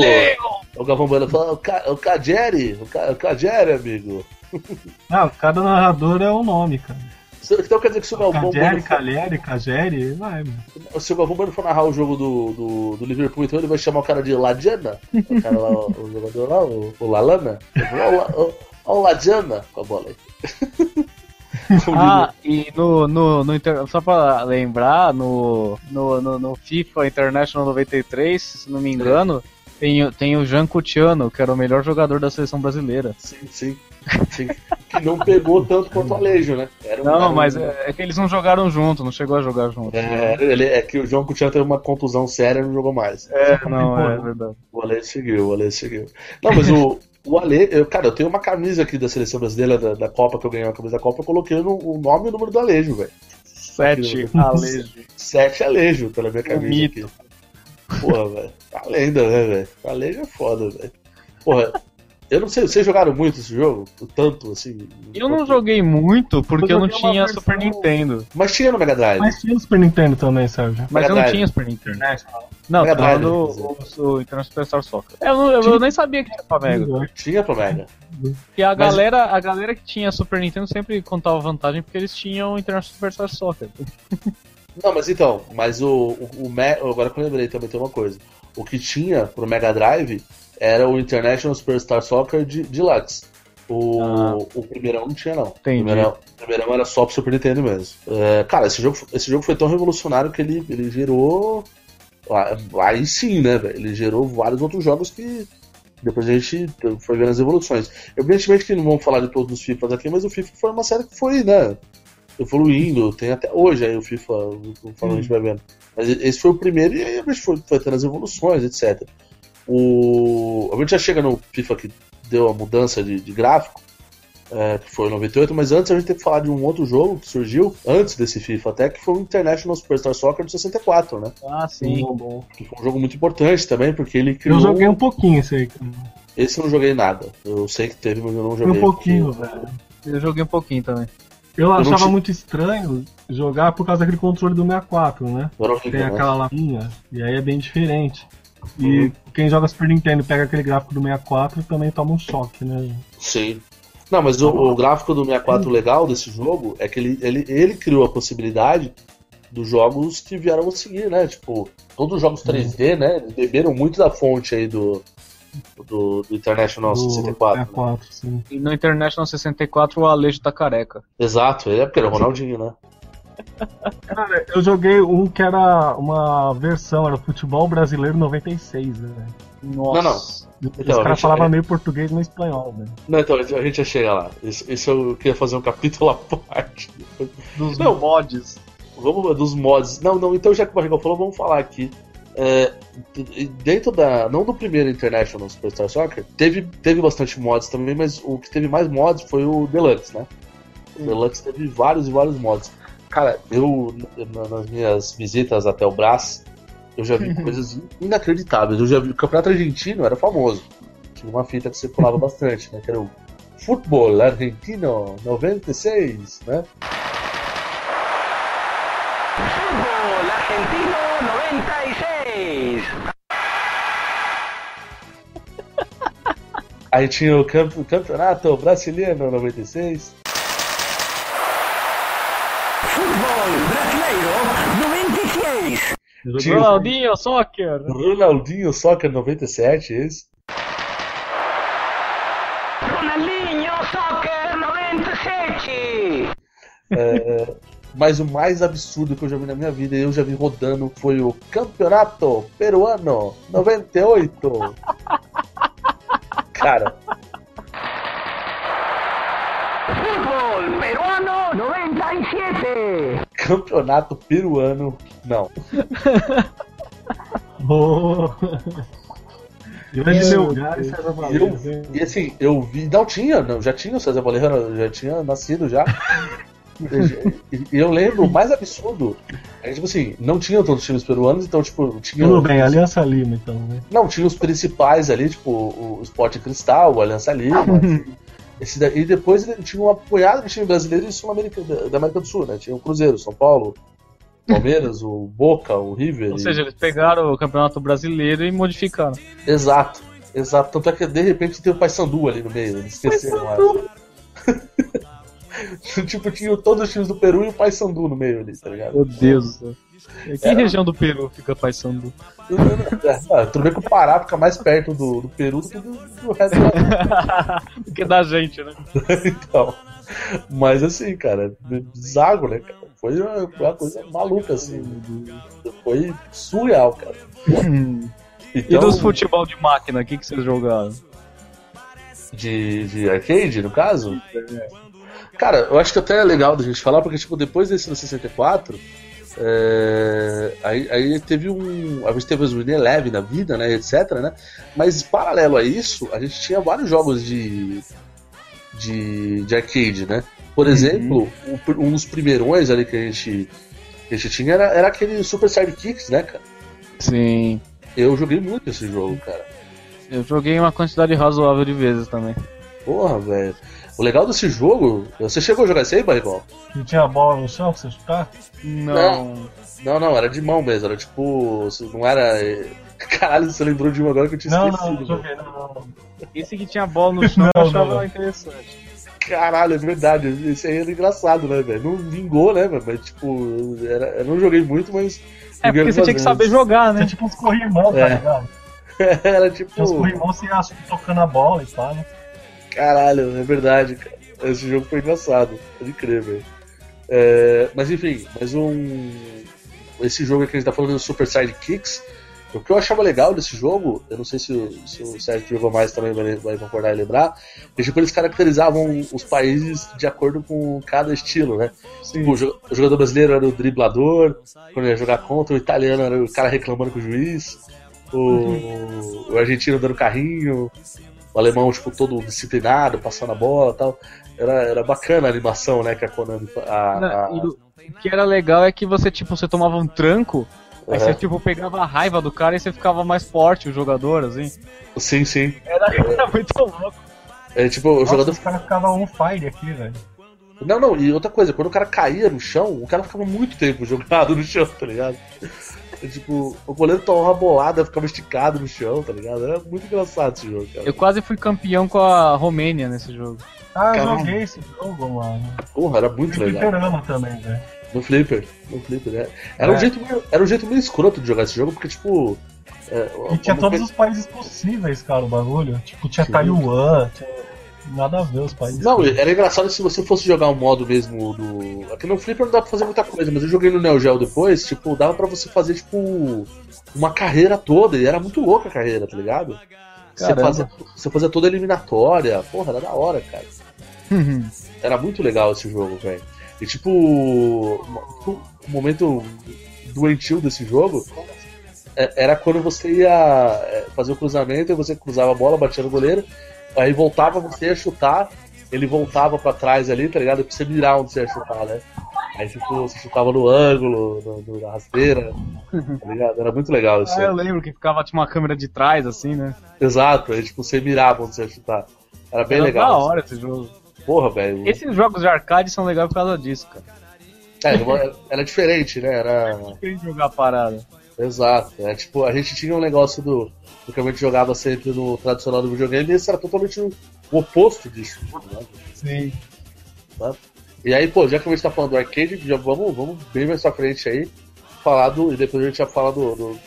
O Galvão Bueno fala, o, Ca, o Cageri, o, Ca, o Cageri, amigo. Não, cada narrador é um nome, cara. Então quer dizer que se o Galvão Cageri, Cagliari, Cageri, vai, mano. Se o Galvão Bueno for narrar o jogo do, do, do Liverpool, então ele vai chamar o cara de Ladiana? O cara lá, o, o jogador lá, o, o Lalana? Olha o, La- o, o Ladiana com a bola aí. Ah, e no, no, no Inter- só pra lembrar, no, no, no, no FIFA International 93, se não me engano, tem, o- tem o Jean Coutinho, que era o melhor jogador da seleção brasileira. Sim, sim. sim. Que não pegou tanto quanto o Alejo, né? Um- Não, um- mas é, é que eles não jogaram junto, não chegou a jogar junto. É, ele, é que o João Coutinho teve uma contusão séria e não jogou mais. É, não, é verdade. O Ale seguiu, o Ale seguiu. Não, mas o, o Ale, eu, cara, eu tenho uma camisa aqui da seleção brasileira, da, da Copa, que eu ganhei uma camisa da Copa, eu coloquei no, o nome e o número do Alejo, velho. Sete, Alejo. Sete Alejo pela minha camisa mito. Porra, velho. A lenda, né, velho? Alejo é foda, velho. Porra, eu não sei, vocês jogaram muito esse jogo? O tanto, assim? Eu não joguei muito porque Eu eu não tinha versão- Super Nintendo. Mas tinha no Mega Drive. Mas tinha o Super Nintendo também, Sérgio. Mas eu não tinha Super Nintendo. Não, Mega Drive, quer dizer. o, International Superstar Soccer. Eu, não- eu- eu nem sabia que tinha pra Mega. Tinha pro Mega. Porque a galera, a galera que tinha Super Nintendo sempre contava vantagem porque eles tinham o International Superstar Soccer. Não, mas então, mas o, o, o Me- agora que eu lembrei também tem uma coisa. O que tinha pro Mega Drive era o International Superstar Soccer de Deluxe. O, Ah. o primeirão não tinha, não. O primeirão, o primeirão era só pro Super Nintendo mesmo. É, cara, esse jogo, esse jogo foi tão revolucionário que ele, ele gerou. Aí sim, né, velho? Ele gerou vários outros jogos que depois a gente foi vendo as evoluções. Evidentemente que não vamos falar de todos os FIFAs aqui, mas o FIFA foi uma série que foi, né? Evoluindo, tem até hoje aí o FIFA, conforme a gente vai vendo. Mas esse foi o primeiro e aí a gente foi, foi tendo as evoluções, etc. O... A gente já chega no FIFA que deu a mudança de, de gráfico, é, que foi em 98, mas antes a gente tem que falar de um outro jogo que surgiu antes desse FIFA até, que foi o International Superstar Soccer de 64, né? Ah, Bom, bom. Que foi um jogo muito importante também, porque ele criou. Eu joguei um pouquinho esse aí. Esse eu não joguei nada. Eu sei que teve, mas eu não joguei. um pouquinho, velho. Eu joguei um pouquinho também. Eu achava tinha- muito estranho jogar por causa daquele controle do 64, né? Tem né? aquela lapinha, e aí é bem diferente. E Uhum. quem joga Super Nintendo pega aquele gráfico do 64 também toma um choque, né? Sim. Não, mas o, o gráfico do 64 legal desse jogo é que ele, ele, ele criou a possibilidade dos jogos que vieram a seguir, né? Tipo, todos os jogos 3D, né? Eles beberam muito da fonte aí do, do, do International Do 64. né? 64, sim. E no International 64 o Alejo tá careca. Exato, ele é porque era o Ronaldinho, né? Cara, eu joguei um que era uma versão, era Futebol Brasileiro 96, né? Nossa. Não, Os Então, a caras falavam meio português meio espanhol, velho. Não, então, a gente já chega lá. Isso, isso eu queria fazer um capítulo à parte. Dos Não. mods. Vamos dos mods. Não, não, então já que o Barrigão falou, vamos falar aqui. É, dentro da. Não do primeiro International Superstar Soccer, teve, teve bastante mods também, mas o que teve mais mods foi o Deluxe, né? O Deluxe teve vários e vários mods. Cara, eu, na- nas minhas visitas até o Brás, eu já vi coisas inacreditáveis. Eu já vi o Campeonato Argentino era famoso. Tinha uma fita que você pulava bastante, né? Que era o Futebol Argentino 96, né? Fútbol argentino 96. 96. Aí tinha o camp- campeonato brasileiro 96. Fútbol brasileiro 96. Tinha Ronaldinho, soccer. Ronaldinho Soccer 97, esse. Ronaldinho Soccer 97. É, mas o mais absurdo que eu já vi na minha vida, e eu já vi rodando, foi o Campeonato Peruano 98. Cara, Fútbol peruano 97. Campeonato Peruano, não. Oh. Grande Meu lugar e César E, e assim, eu vi. Não tinha, não, já tinha o César Valerano, já tinha nascido já. E eu lembro, o mais absurdo, é tipo assim, não tinha todos os times peruanos, então, tipo, tinha. Tudo bem, Aliança Lima, então, né? Não, tinha os principais ali, tipo, o Sport Cristal, o Aliança Lima. esse daí, e depois ele tinha uma punhada de time brasileiro e sul-americano da, da América do Sul, né? Tinha o Cruzeiro, São Paulo, Palmeiras, o Boca, o River. Ou e- seja, eles pegaram o campeonato brasileiro e modificaram. Exato, exato. Tanto é que de repente tem o Paysandu ali no meio, eles esqueceram. tipo, tinha todos os times do Peru e o Paysandu no meio ali, tá ligado? Meu Deus do céu. Em que região do Peru fica Paysandu? É, tudo bem que o Pará fica mais perto do, do Peru do que do, do resto da Do que da gente, né? então. Mas assim, cara, bizarro, né, cara? Foi uma, foi uma coisa maluca, assim. Foi surreal, cara. E Então, dos futebol de máquina, o que, que vocês jogaram? de, de arcade, no caso? Cara, eu acho que até é legal da gente falar, porque, tipo, depois desse no 64, é, aí, aí teve um. A gente teve os Win Eleven na vida, né, etc, né? Mas paralelo a isso, a gente tinha vários jogos de. de, de arcade, né? Por exemplo, o pr- um dos primeirões ali que a gente, que a gente tinha era, era aquele Super Sidekicks, né, cara? Sim. Eu joguei muito esse jogo, cara. Eu joguei uma quantidade razoável de vezes também. Porra, velho. O legal desse jogo. Você chegou a jogar esse aí, Barrigol? Que tinha bola no chão pra você chutar? Não. Não, não, era de mão mesmo. Era tipo. Não era. Caralho, você lembrou de um agora que eu tinha Não, esquecido. não, não não, não. Esse que tinha bola no chão eu Não, achava não. interessante. Caralho, é verdade. Esse aí era engraçado, né, velho? Não vingou, né, velho? Mas, tipo, era, eu não joguei muito, mas. É porque você tinha que saber jogar, né? tipo uns corrimão, tá É. ligado? Era tipo. Tinha uns corrimão, você ia tocando a bola e pá, né? Caralho, é verdade, cara. Esse jogo foi engraçado, pode crer, velho. É, mas enfim, mais um. Esse jogo que a gente tá falando do Super Sidekicks. O que eu achava legal desse jogo, eu não sei se, o- se o Sérgio que jogou mais também vai, vai concordar e lembrar, é tipo, eles caracterizavam os países de acordo com cada estilo, né? Tipo, o jo- o jogador brasileiro era o driblador, quando ia jogar contra, o italiano era o cara reclamando com o juiz, o, o argentino dando carrinho, o alemão, tipo, todo disciplinado, passando a bola e tal. Era, era bacana a animação, né, que a Konami... A, a- E o o que era legal é que você, tipo, você tomava um tranco, aí você, tipo, pegava a raiva do cara e você ficava mais forte, o jogador, assim. Sim, sim. Era, era muito louco. É tipo, o Nossa, jogador... os caras ficavam on fire aqui, velho. Não, não, e outra coisa, quando o cara caía no chão, o cara ficava muito tempo jogado no chão, tá ligado? É, tipo, o goleiro tomava uma bolada, ficava esticado no chão, tá ligado? Era muito engraçado esse jogo, cara. Eu quase fui campeão com a Romênia nesse jogo. Ah, eu Caramba. joguei esse jogo, mano. Porra, era muito legal. fliperama também, velho. No Flipper, no Flipper, né? Era, um É. jeito meio, era um jeito meio escroto de jogar esse jogo, porque, tipo... é, E tinha todos coisa- os países possíveis, cara, o bagulho. Tipo, tinha Sim. Taiwan, tinha... Nada a ver os países. Não, era engraçado se você fosse jogar um modo mesmo do. Aqui no Flipper não dá pra fazer muita coisa, mas eu joguei no Neo Geo depois, tipo, dava pra você fazer, tipo, uma carreira toda, e era muito louca a carreira, tá ligado? Você fazia, você fazia toda a eliminatória, porra, era da hora, cara. Era muito legal esse jogo, velho. E tipo, o momento doentio desse jogo é- era quando você ia é, fazer o cruzamento e você cruzava a bola, batia no goleiro, aí voltava, você ia chutar, ele voltava pra trás ali, tá ligado? Pra você mirar onde você ia chutar, né? Aí tipo, você chutava no ângulo, no, no- na rasteira, tá ligado? Era muito legal isso. Ah, eu lembro que ficava tipo uma câmera de trás, assim, né? Exato, aí tipo, você mirava onde você ia chutar. Era bem Era legal. da hora esse jogo. Porra, velho. Esses jogos de arcade são legais por causa disso, cara. É, era, diferente, né? Era. Quem jogar a parada. Exato. É tipo, a gente tinha um negócio do, do que a gente jogava sempre no tradicional do videogame e esse era totalmente o oposto disso. Né? Sim. E aí, pô, já que a gente tá falando do arcade, já vamos, vamos bem mais pra frente aí falar do. E depois a gente já fala do, do-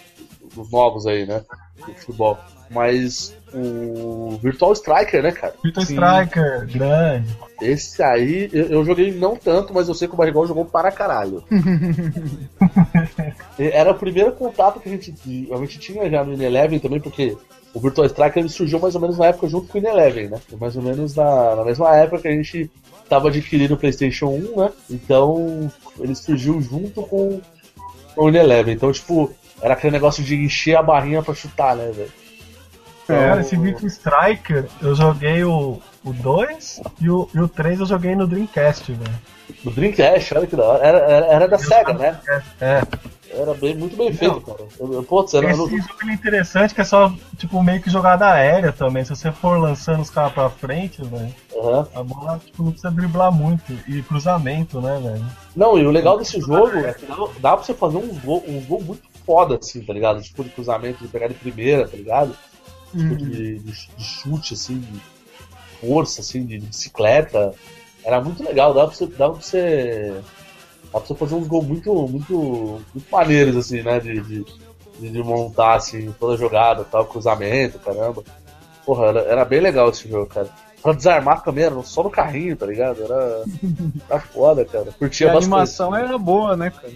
dos novos aí, né? Do futebol. Mas o Virtual Striker, né, cara? Virtua Sim. Striker, grande. Esse aí, eu, eu joguei não tanto, mas eu sei que o Barrigol jogou para caralho. Era o primeiro contato que a gente, a gente tinha já no Ineleven também, porque o Virtual Striker ele surgiu mais ou menos na época junto com o Ineleven, né? Mais ou menos na, na mesma época que a gente tava adquirindo o PlayStation 1, né? Então ele surgiu junto com o Ineleven. Então, tipo, era aquele negócio de encher a barrinha pra chutar, né, velho? Cara, esse Virtua Striker, eu joguei o, o 2 e o, e o 3 eu joguei no Dreamcast, velho. No Dreamcast, olha que da hora. Era, era, era da SEGA, né? É. Era bem, muito bem feito, cara. Eu, eu- putz, era, Esse jogo é interessante que é só, tipo, meio que jogada aérea também. Se você for lançando os caras pra frente, velho, Aham. a bola, tipo, não precisa driblar muito. E cruzamento, né, velho? Não, e o legal desse jogo é que dá, pra você fazer um gol, um gol muito foda, assim, tá ligado? Tipo de cruzamento, de pegar de primeira, tá ligado? Tipo de, de, de chute, assim, de força, assim, de, de bicicleta. Era muito legal, dava pra você. Dava pra você, dava pra você fazer uns gols muito, muito, muito maneiros, assim, né? De, de, de- montar, assim, toda a jogada, tal, cruzamento, caramba. Porra, era, era bem legal esse jogo, cara. Pra desarmar também, era só no carrinho, tá ligado? Era. Era foda, cara. E Curtia a bastante. animação era boa, né, cara?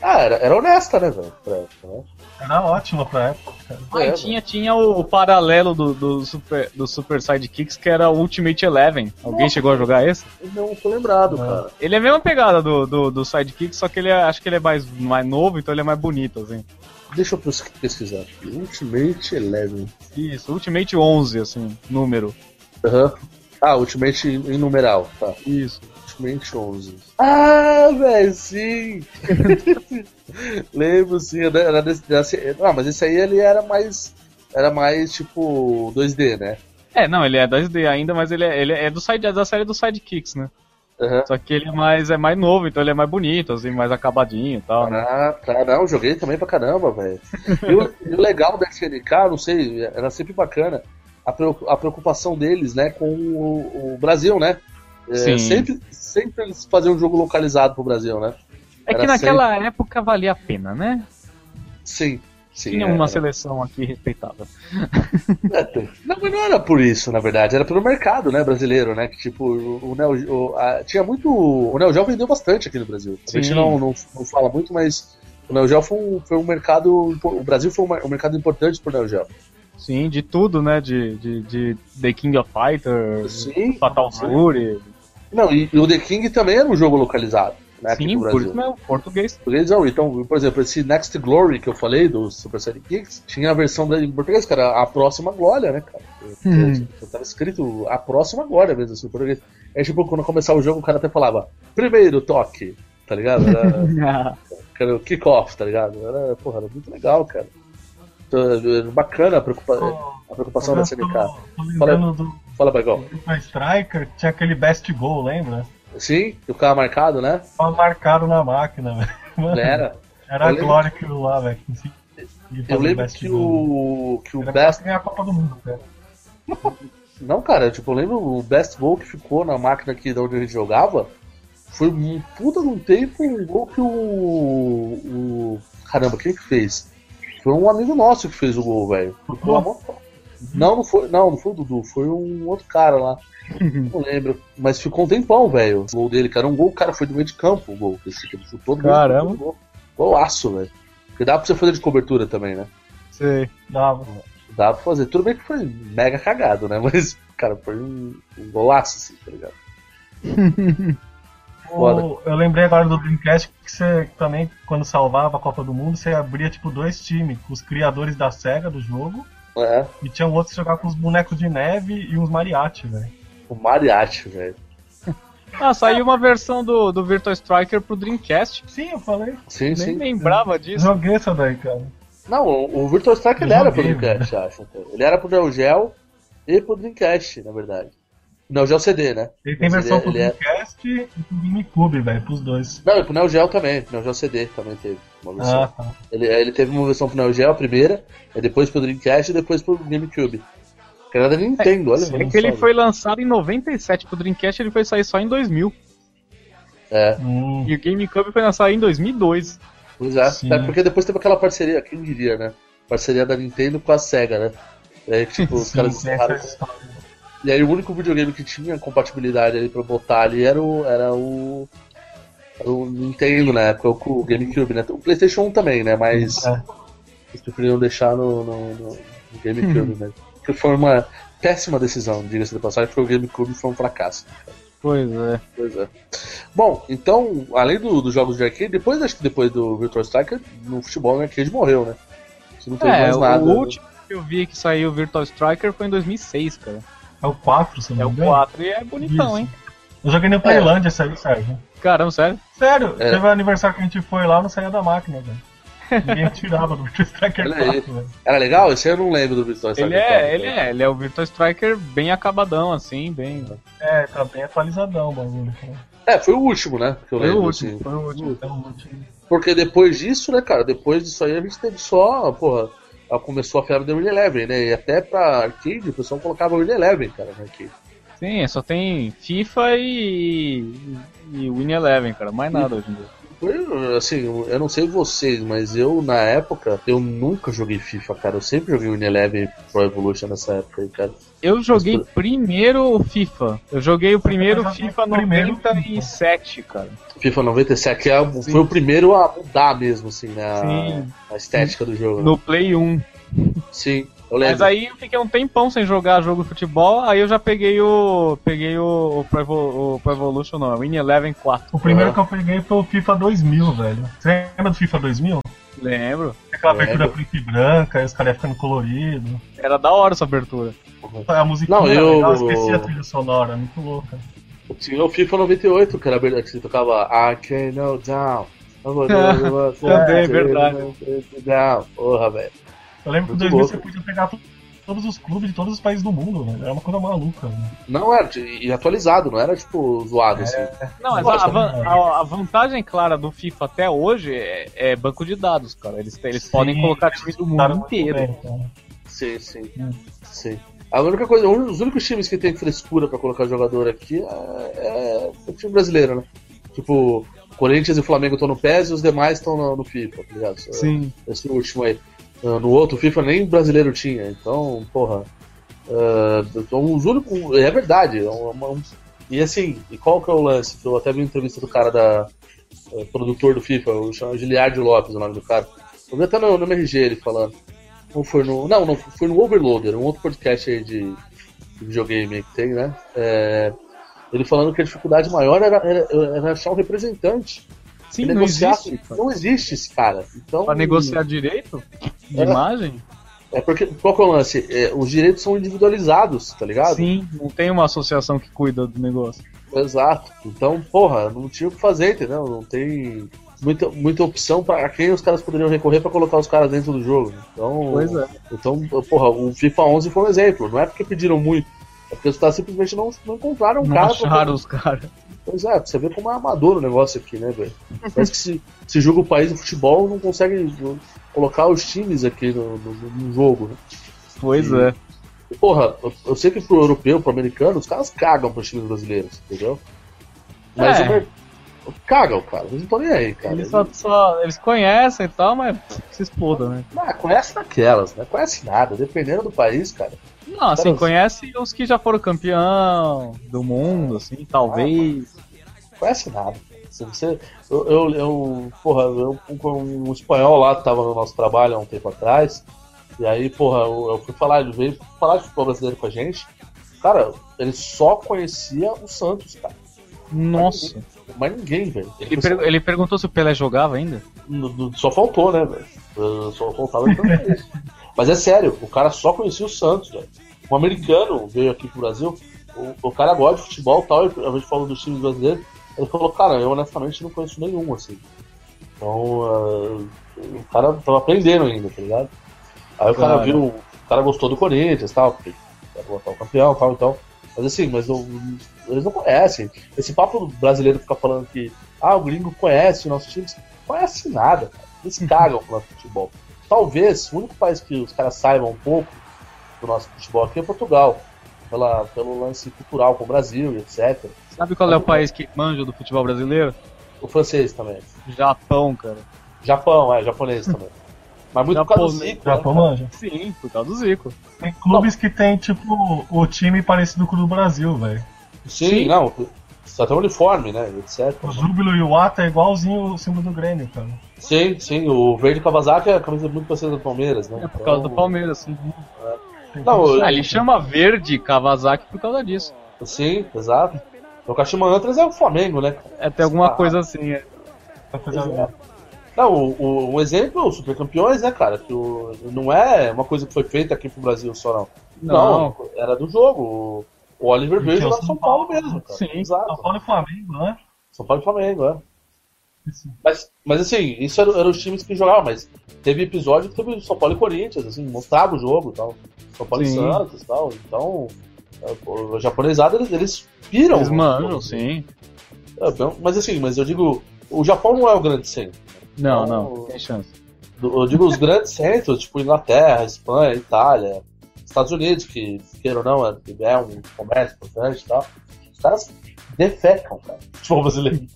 Ah, era, era honesta, né, velho? Pra época, né? Era ótimo pra época. Ah, e É, tinha, tinha o paralelo do, do, super, do Super Sidekicks, que era o Ultimate Eleven. Alguém Nossa. chegou a jogar esse? Eu não tô lembrado, Não. cara. Ele é a mesma pegada do, do, do Sidekick, só que ele é, acho que ele é mais, mais novo, então ele é mais bonito, assim. Deixa eu pes- pesquisar aqui. Ultimate Eleven. Isso, Ultimate 11, assim, número. Aham. Ah, Ultimate em numeral, tá. Isso. Ultimate 11. Ah, velho, sim! Lembro, sim. Era, desse, desse- ah, mas esse aí ele era mais. Era mais tipo 2D, né? É, não, ele é 2D ainda, mas ele é, ele é do side, é da série dos Sidekicks, né? Aham. Só que ele é mais, é mais novo, então ele é mais bonito, assim, mais acabadinho e tal, né? Ah, tá, não, joguei também pra caramba, velho. E, o- e o legal da SNK, não sei, era sempre bacana a preocupação deles, né, com o, o Brasil, né? É. Sempre, sempre eles faziam um jogo localizado pro Brasil, né? É que Era naquela época valia a pena, né? Sim. sim Tinha era- uma seleção aqui respeitável. É, Não, mas não era por isso, na verdade, era pelo mercado, né, brasileiro, né? Que tipo, o, Neo, o- a- tinha muito. O Neo Geo vendeu bastante aqui no Brasil. A gente não, não, não fala muito, mas o Neo Geo foi um, foi um mercado. O Brasil foi um, um mercado importante pro Neo Geo. Sim, de tudo, né? De, de, de The King of Fighters. Fatal Fury. Não, e, e o The King também era um jogo localizado, né? Sim, por isso mesmo, português. Português não. Então, por exemplo, esse Next Glory que eu falei do Super Sidekicks tinha a versão dele em português, cara, a próxima glória, né, cara? Hum. Tava escrito a próxima glória mesmo, assim, em português. Aí, tipo, quando começava o jogo, o cara até falava, primeiro toque, tá ligado? Era, era o kick-off, tá ligado? Era, porra, era muito legal, cara. Então, era Bacana a, preocupa- a preocupação da Eu SNK. tô, tô lembrando do Fala, Bagol. Virtua Striker, que tinha aquele best goal, lembra? Sim, que ficava marcado, né? Tava marcado na máquina, velho. Mano, Era. Era Eu a glória aquilo lá, velho. que Eu lembro best que goal. o, que o Era Best ganhar a Copa do Mundo, cara. Não, cara, tipo, eu lembro o best goal que ficou na máquina aqui da onde a gente jogava. Foi um puta de um tempo, um gol que o. o caramba, quem que fez? Foi um amigo nosso que fez o gol, velho. Pelo amor- Não, não foi, não, não foi o Dudu, foi um outro cara lá. Não lembro. Mas ficou um tempão, velho. O gol dele, cara, um gol, cara, foi do meio de campo o gol. Esse que chutou do meio de Caramba. campo, gol. Golaço, velho. Porque dá pra você fazer de cobertura também, né? Sei. Dava. Dá pra fazer. Tudo bem que foi mega cagado, né? Mas, cara, foi um, um golaço, assim, tá ligado? O- eu lembrei agora do Dreamcast que você também, quando salvava a Copa do Mundo, você abria tipo dois times, os criadores da SEGA do jogo, É, e tinha um outro que jogava com os bonecos de neve e uns mariachi, velho. o Mariachi, velho. Ah, saiu uma versão do, do Virtua Striker pro Dreamcast. Sim, eu falei. Sim, Nem sim. lembrava disso. Joguei essa daí, cara. Não, o, o Virtual Strike ele era pro Dreamcast, acho. Ele era pro Neo Geo e pro Dreamcast, na verdade. Neo Geo CD, né? Ele tem Mas versão ele pro é- ele é- Dreamcast e pro GameCube, velho, pros dois. Não, e pro Neo Geo também. Neo Geo CD também teve uma versão. Ah, tá. Ele, ele teve uma versão pro Neo Geo, a primeira, depois pro Dreamcast e depois pro GameCube. Que era da Nintendo, olha. É que ele foi lançado em 97 pro Dreamcast, ele foi sair só em 2000. É, Hum, E o GameCube foi lançado em 2002. pois é. Sim. É porque depois teve aquela parceria, quem diria, né? Parceria da Nintendo com a SEGA, né? Aí, tipo, os sim, caras essa encerraram. E aí o único videogame que tinha compatibilidade ali pra botar ali era o. Era o, era o Nintendo na época, o GameCube, né? O Playstation 1 também, né? Mas É. eles preferiram deixar no, no, no- GameCube, né? Que foi uma péssima decisão, diga-se de passagem, porque o GameCube foi um fracasso. Pois é. Pois é. Bom, então, além do- dos jogos de arcade, depois acho que depois do Virtual Striker, no futebol no arcade morreu, né? Você não teve É, mais nada. o né? último que eu vi que saiu o Virtual Striker foi em 2006, cara. É o 4, se eu não É o me engano. 4 e é bonitão, Isso. hein? Eu joguei no Playlândia esse aí, Sérgio. Caramba, sério? Sério, É. teve um aniversário que a gente foi lá, não saía da máquina, velho. Ninguém tirava do Virtua Striker Olha aí. 4, velho. Era legal? Esse aí eu não lembro do Virtual Ele Striker. é, ele é, ele é o Virtual Striker bem acabadão, assim, bem. É, tá bem atualizadão o bagulho. É, foi o último, né? Que eu Foi o lembro, último, assim. foi o último. É um último. Porque depois disso, né, cara, depois disso aí a gente teve só, porra, ela começou a febre da Win Eleven, né? E até pra arcade o pessoal colocava Win Eleven, cara, no arcade. Sim, só tem FIFA e. e Win Eleven, cara, mais nada hoje em dia. Foi, assim, eu não sei vocês, mas eu, na época, eu nunca joguei FIFA, cara. Eu sempre joguei Win Eleven Pro Evolution nessa época aí, cara. Eu joguei Mas, primeiro o FIFA. Eu joguei o primeiro joguei FIFA primeiro 97, cara. FIFA 97 que é, foi o primeiro a mudar mesmo, assim, né? a-. A, estética do jogo. né? No Play 1. Sim. Mas aí eu fiquei um tempão sem jogar jogo de futebol, aí eu já peguei o. Peguei o, o, Pro, Evo- o Pro Evolution, não, o Win Eleven 4. O primeiro que eu peguei foi o FIFA 2000, velho. Você lembra do FIFA 2000? Lembro. Aquela Lembro. abertura preta e branca, aí os caras iam ficando coloridos. Era da hora essa abertura. A musiquinha Não, era eu- legal, eu esqueci a trilha sonora, muito louca. Tinha o FIFA 98, que era a abertura que você tocava I can no down. Também, é verdade. Down. Porra, velho. Eu lembro que Muito em 2000 louco. você podia pegar to- todos os clubes de todos os países do mundo, velho. Era uma coisa maluca, velho. Não era, e atualizado, não era tipo zoado assim. Não, mas a, a a- a vantagem clara do FIFA até hoje é, é banco de dados, cara. Eles, eles Sim, podem colocar time do mundo inteiro. bem, cara. Sim, sim. Hum. Sim. A única coisa, os únicos times que tem frescura pra colocar jogador aqui é, é o time brasileiro, né? Tipo, Corinthians e Flamengo estão no PES e os demais estão no, no FIFA, tá ligado? Sim. Esse último aí. Ah, No outro FIFA nem brasileiro tinha, então, porra. ah, então, os únicos. É verdade. é uma- um- e assim, e qual que é o lance? Eu até vi uma entrevista do cara da. eh, produtor do FIFA, o Giliardi Lopes, o nome do cara. Eu vi até no, no MRG ele falando. Ou foi no. Não, não, foi no Overloader, um outro podcast aí de, de videogame que tem, né? É, ele falando que a dificuldade maior era, era, era achar um representante. Sim, não existe. Não existe esse cara. Então, Pra negociar direito de É. imagem? É porque, qual que é o lance? É, os direitos são individualizados, tá ligado? Sim, não tem uma associação que cuida do negócio. Exato. Então, porra, não tinha o que fazer, entendeu? Não tem muita, muita opção para quem os caras poderiam recorrer pra colocar os caras dentro do jogo. Então, Pois é. então, porra, o FIFA 11 foi um exemplo. Não é porque pediram muito, é porque os caras simplesmente não, não encontraram um Não cara. pra- acharam os caras. Pois é, você ver como é amador o negócio aqui, né, velho? Parece que se, se julga o país do futebol, não consegue colocar os times aqui no, no, no jogo, né? Pois E- é. Porra, eu, eu sei que pro europeu, pro americano, os caras cagam pros times brasileiros, entendeu? Mas É. o cagam, cara. Eles não estão nem aí, cara. Eles, só, só- eles conhecem e tal, mas se exploda, né? Ah, conhece naquelas, né? Conhece nada, dependendo do país, cara. Não, assim, conhece os que já foram campeão do mundo, assim, talvez. Conhece nada. Se você, eu, eu, eu- porra, eu, um, espanhol lá que tava no nosso trabalho há um tempo atrás, e aí, porra, eu, eu fui falar, ele veio falar de futebol brasileiro com a gente. Cara, ele só conhecia o Santos, cara. Nossa. Mas ninguém, velho. Ele, per- ele perguntou se o Pelé jogava ainda? No- no- Só faltou, né, velho? Uh, Só faltava ele isso. Mas é sério, o cara só conhecia o Santos, velho. Um americano veio aqui pro Brasil, o, o cara gosta de futebol e tal, e a gente falou dos times brasileiros. Ele falou, cara, eu honestamente não conheço nenhum, assim. Então, uh, o cara tava aprendendo ainda, tá ligado? Aí o cara Cara. viu, o cara gostou do Corinthians e tal, porque era o campeão e tal, então. Mas assim, mas eu- eles não conhecem. Esse papo brasileiro ficar falando que ah, o gringo conhece o nosso time, conhece nada, cara. Eles cagam pro nosso futebol. Talvez o único país que os caras saibam um pouco do nosso futebol aqui é Portugal. Pela, pelo lance cultural com o Brasil e etc. Sabe qual é o país que manja do futebol brasileiro? O francês também. Japão, cara. Japão, é, japonês também. Mas muito por causa do. Zico, né, Japão cara? manja. Sim, por causa do Zico. Tem clubes que tem, tipo, o time parecido com o do Brasil, velho. Sim, não. Só tem um uniforme, né? Etc. O Júbilo e o Ata é igualzinho o símbolo do Grêmio, cara. Sim, sim. O verde Kawasaki é a camisa muito parecida do Palmeiras, né? É por causa do Então, Palmeiras, sim. Tem Não, Ah, ele chama verde Kawasaki por causa disso. Sim, exato. O Kashima Antlers é o Flamengo, né? É ter alguma Ah. coisa assim. é. Não, o, o- um exemplo, os Super Campeões, né, cara? Que o, não é uma coisa que foi feita aqui pro Brasil só, não. Não. era do jogo. O, o Oliver Verde o no São São Paulo Paulo, mesmo, cara. Sim. Exato. São Paulo e Flamengo, né? São Paulo e Flamengo, é. Mas, mas assim, isso eram eram os times que jogavam, mas teve episódio que teve São Paulo e Corinthians, assim, mostrava o jogo e tal. São Paulo Sim. e Santos e tal. Então, é, o o japonesado, eles, eles piram. Eles manjam, jogo. sim. É, então, mas assim, mas eu digo, o Japão não é o grande centro. Não, Não. não, tem chance. Eu digo os grandes centros, tipo Inglaterra, Espanha, Itália, Estados Unidos, que, queira ou não, é, é um comércio importante e tal. Os caras defecam, cara. Futebol brasileiro.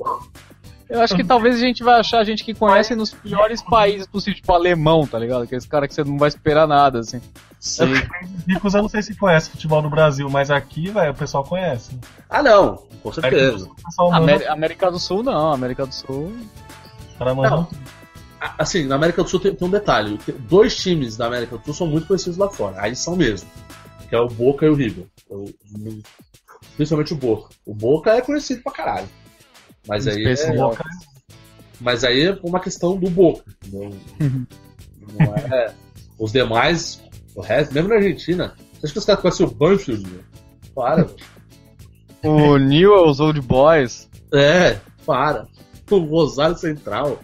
Eu acho que talvez a gente vai achar gente que conhece nos piores países possíveis, tipo alemão, tá ligado? Aqueles caras que você não vai esperar nada, assim. Sim. Ricos eu não sei se conhece futebol do Brasil, mas aqui, velho, o pessoal conhece. Ah, não, com certeza. América do Sul não, América do Sul. os caras mandam Não. A- Assim, na América do Sul tem, tem um detalhe. Tem- Dois times da América do Sul são muito conhecidos lá fora. Aí são mesmo. Que é o Boca e o River. Principalmente o Boca. O Boca é conhecido pra caralho. Mas aí, é, Especial. mas aí é uma questão do Boca. Não, não é. Os demais, o resto, mesmo na Argentina, você acha que os caras conhecem o Banfield? meu? Para. O Newell's Old Boys. É, para. O Rosário Central.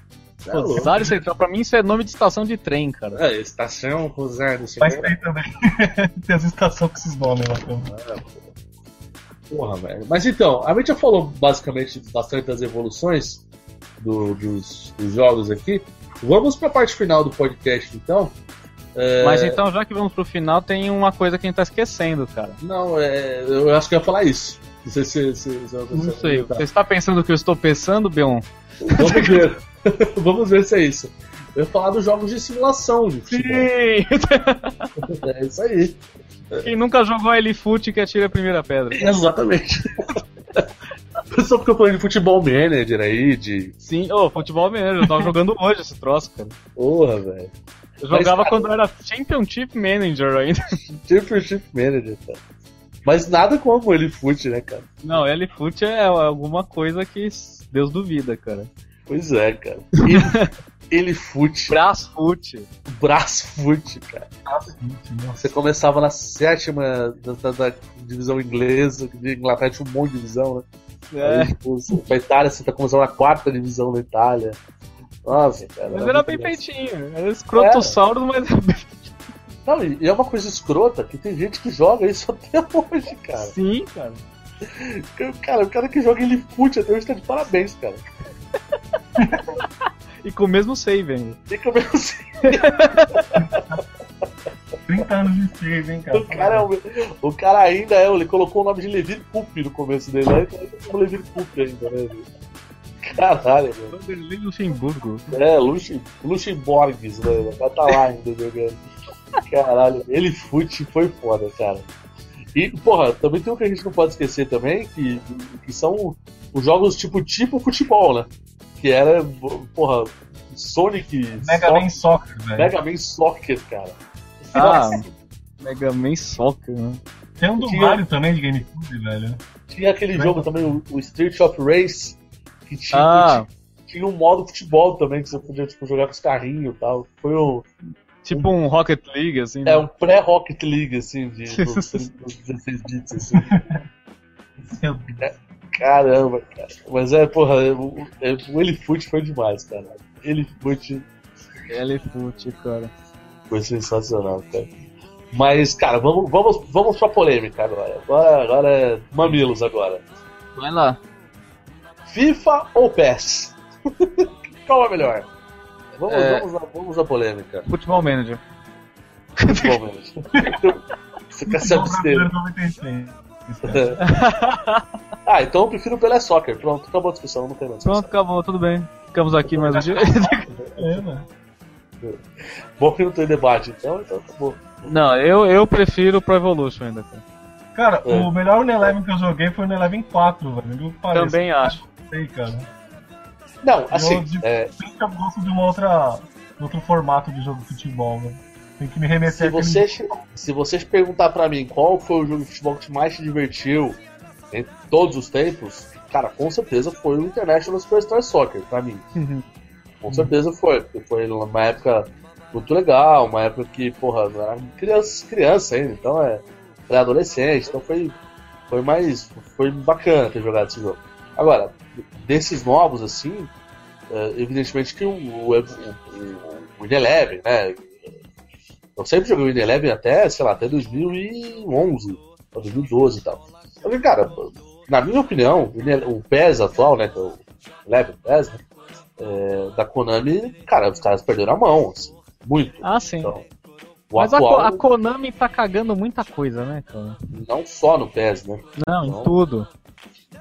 É. Rosário Central, pra mim isso é nome de estação de trem, cara. É, estação Rosário Mas Central. tem também. tem as estações com esses nomes lá também. Porra, velho. Mas então, a gente já falou basicamente bastante das evoluções do- dos, dos jogos aqui. Vamos pra parte final do podcast, então. É, Mas então, já que vamos pro final, tem uma coisa que a gente tá esquecendo, cara. Não, é, eu acho que eu ia falar isso. Não sei se. se, se Não sei. Você está pensando o que eu estou pensando, Beon? Vamos ver. Vamos ver se é isso. Eu ia falar dos jogos de simulação futebol. Sim! É isso aí. Quem nunca jogou L-Foot que atira a primeira pedra. Exatamente. Só porque eu falei de futebol manager aí, de. Sim, ô, futebol mesmo, eu tava jogando hoje esse troço, cara. Porra, velho. Eu jogava cara- quando era Championship Manager ainda. Championship Manager, cara. Mas nada como ele fute, né, cara? Não, L-Foot é alguma coisa que Deus duvida, cara. Pois é, cara. Ele, ele fute, Brasfoot. braço fute, cara. Nossa. Você começava na sétima da, da- da divisão inglesa, que de Inglaterra tinha um monte de divisão, né? É, Aí, tipo, pra Itália você tá começando na quarta divisão da Itália. Nossa, cara. mas era muito bem feitinho. Era escrotossauro, mas Não, e e é uma coisa escrota que tem gente que joga isso até hoje, cara. sim, cara. Cara, o cara que joga ele fute até hoje tá de parabéns, cara. E com o mesmo save ainda. Tem que eu mesmo assim. 30 anos de save, hein, cara. O cara, é o, o cara ainda é, ele colocou o nome de Levir Pup no começo dele, aí tá como Levir Pup ainda, né? velho? Caralho, velho. Vanderlei Luxemburgo. É, Luxem- né? O cara tá lá ainda jogando. Caralho, ele fute foi foda, cara. E, porra, também tem um que a gente não pode esquecer também, que, que são os jogos tipo tipo futebol, né? Que era, porra, Sonic, Mega Man Soccer, velho. Mega Man Soccer, cara. Ah, Mega Man Soccer, né? Tem um do tinha- Mario também de GameCube, velho. Tinha aquele jogo também, o, o Street of Race, que tinha, Ah. tinha um modo futebol também, que você podia tipo, jogar com os carrinhos e tal. Foi um, Tipo um Rocket League, assim. é, um pré-Rocket League, assim, de, dos, dos 16 bits, assim. Meu Caramba, cara. Mas é, porra, o, é, o Elifute foi demais, cara. Elifute L-Foot, cara. foi sensacional, cara. Mas, cara, vamos, vamos, vamos pra polêmica agora. Agora, agora é mamilos agora. Vai lá. FIFA ou PES? Qual é melhor? Vamos, É. vamos, à- vamos à polêmica. Futebol Manager. Futebol mesmo. Você quer se abster? Brasileiro 96. Ah, então eu prefiro o Pelé Soccer. Pronto, acabou a discussão, não tem mais Pronto, discussão. acabou, tudo bem. Ficamos aqui mais um dia. É, né? Bom que não tem debate, então, então acabou. Não, eu, eu prefiro Pro Evolution ainda, cara. Cara, É. o melhor Uneleven que eu joguei foi o Uneleven 4, velho. Também acho. Sei, cara. Não, assim, Eu de- é, eu gosto de uma outra, outro formato de jogo de futebol, velho. Tem que me remeter se, àquele- você, se vocês perguntar pra mim qual foi o jogo de futebol que mais te divertiu em todos os tempos, cara, com certeza foi o International Superstar Soccer, pra mim. Com certeza foi, porque foi uma época muito legal, uma época que, porra, eu era criança, criança ainda, então é pré-adolescente, então foi, foi mais. Foi bacana ter jogado esse jogo. Agora, desses novos, assim, é, evidentemente que o, o, o, o Eleven, né? Eu sempre joguei o Eleven até, sei lá, até 2011, ou 2012 e tal. Porque, cara, na minha opinião, o Win- o PES atual, né? Que é o Eleven PES, né? é, da Konami, cara, os caras perderam a mão, assim, muito. Ah, sim. Então, Mas atual, a Konami tá cagando muita coisa, né, cara? não só no PES, né? Não, Não. em tudo.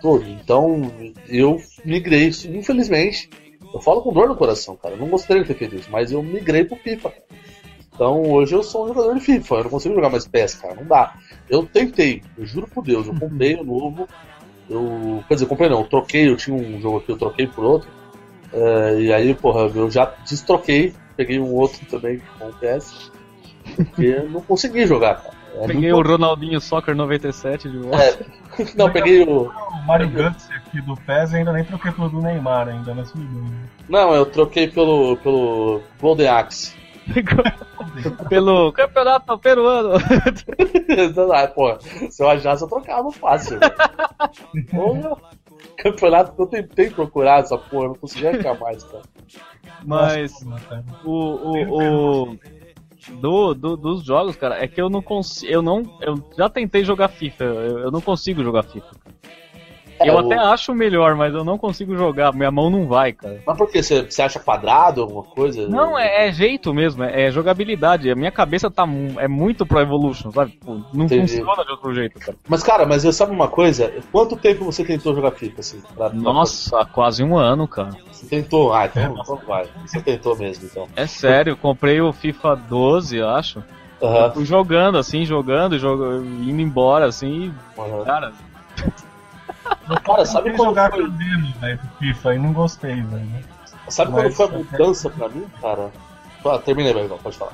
Todo. Então, eu migrei, infelizmente, eu falo com dor no coração, cara. Eu não gostaria de ter feito isso, mas eu migrei pro FIFA. Então, hoje eu sou um jogador de FIFA, eu não consigo jogar mais PES, cara, não dá. Eu tentei, eu juro por Deus, eu comprei o novo, eu, quer dizer, comprei não, eu troquei, eu tinha um jogo aqui, eu troquei por outro, eh, e aí, porra, eu já destroquei, peguei um outro também com o PS, porque eu não consegui jogar, cara. É Peguei muito- o Ronaldinho Soccer 97 de volta. É, não, peguei o. O Mario Guts aqui do PES ainda nem troquei pelo do Neymar ainda, mas tudo bem. Não, eu troquei pelo, pelo Golden Axe. Pelo campeonato peruano. ah, pô, se eu achasse, eu trocava fácil. Porra, campeonato que eu tentei procurar essa porra, não consegui achar mais, cara. Mas Nossa, cara. o, o, o do, do- dos jogos, cara, é que eu não consigo, eu não, eu já tentei jogar FIFA, eu, eu não consigo jogar FIFA. É, eu o- até acho melhor, mas eu não consigo jogar, minha mão não vai, cara. Mas por quê? Você, você acha quadrado, alguma coisa? Não, é, é jeito mesmo, é, é jogabilidade. A minha cabeça tá é muito Pro Evolution, sabe? Pô, não Entendi. funciona de outro jeito, cara. Mas, cara, mas eu sabe uma coisa? Quanto tempo você tentou jogar FIFA, assim? pra- Nossa, quase um ano, cara. Você tentou? Ah, então, então vai. Você tentou mesmo, então. É sério, eu comprei o FIFA 12, eu acho. Aham, Fui jogando, assim, jogando, jogo, indo embora, assim, aham. cara, Cara, sabe quando jogar foi, com demo, velho, do FIFA e não gostei, velho. sabe quando Mas- foi a mudança pra mim, cara? Ah, terminei, vai, pode falar.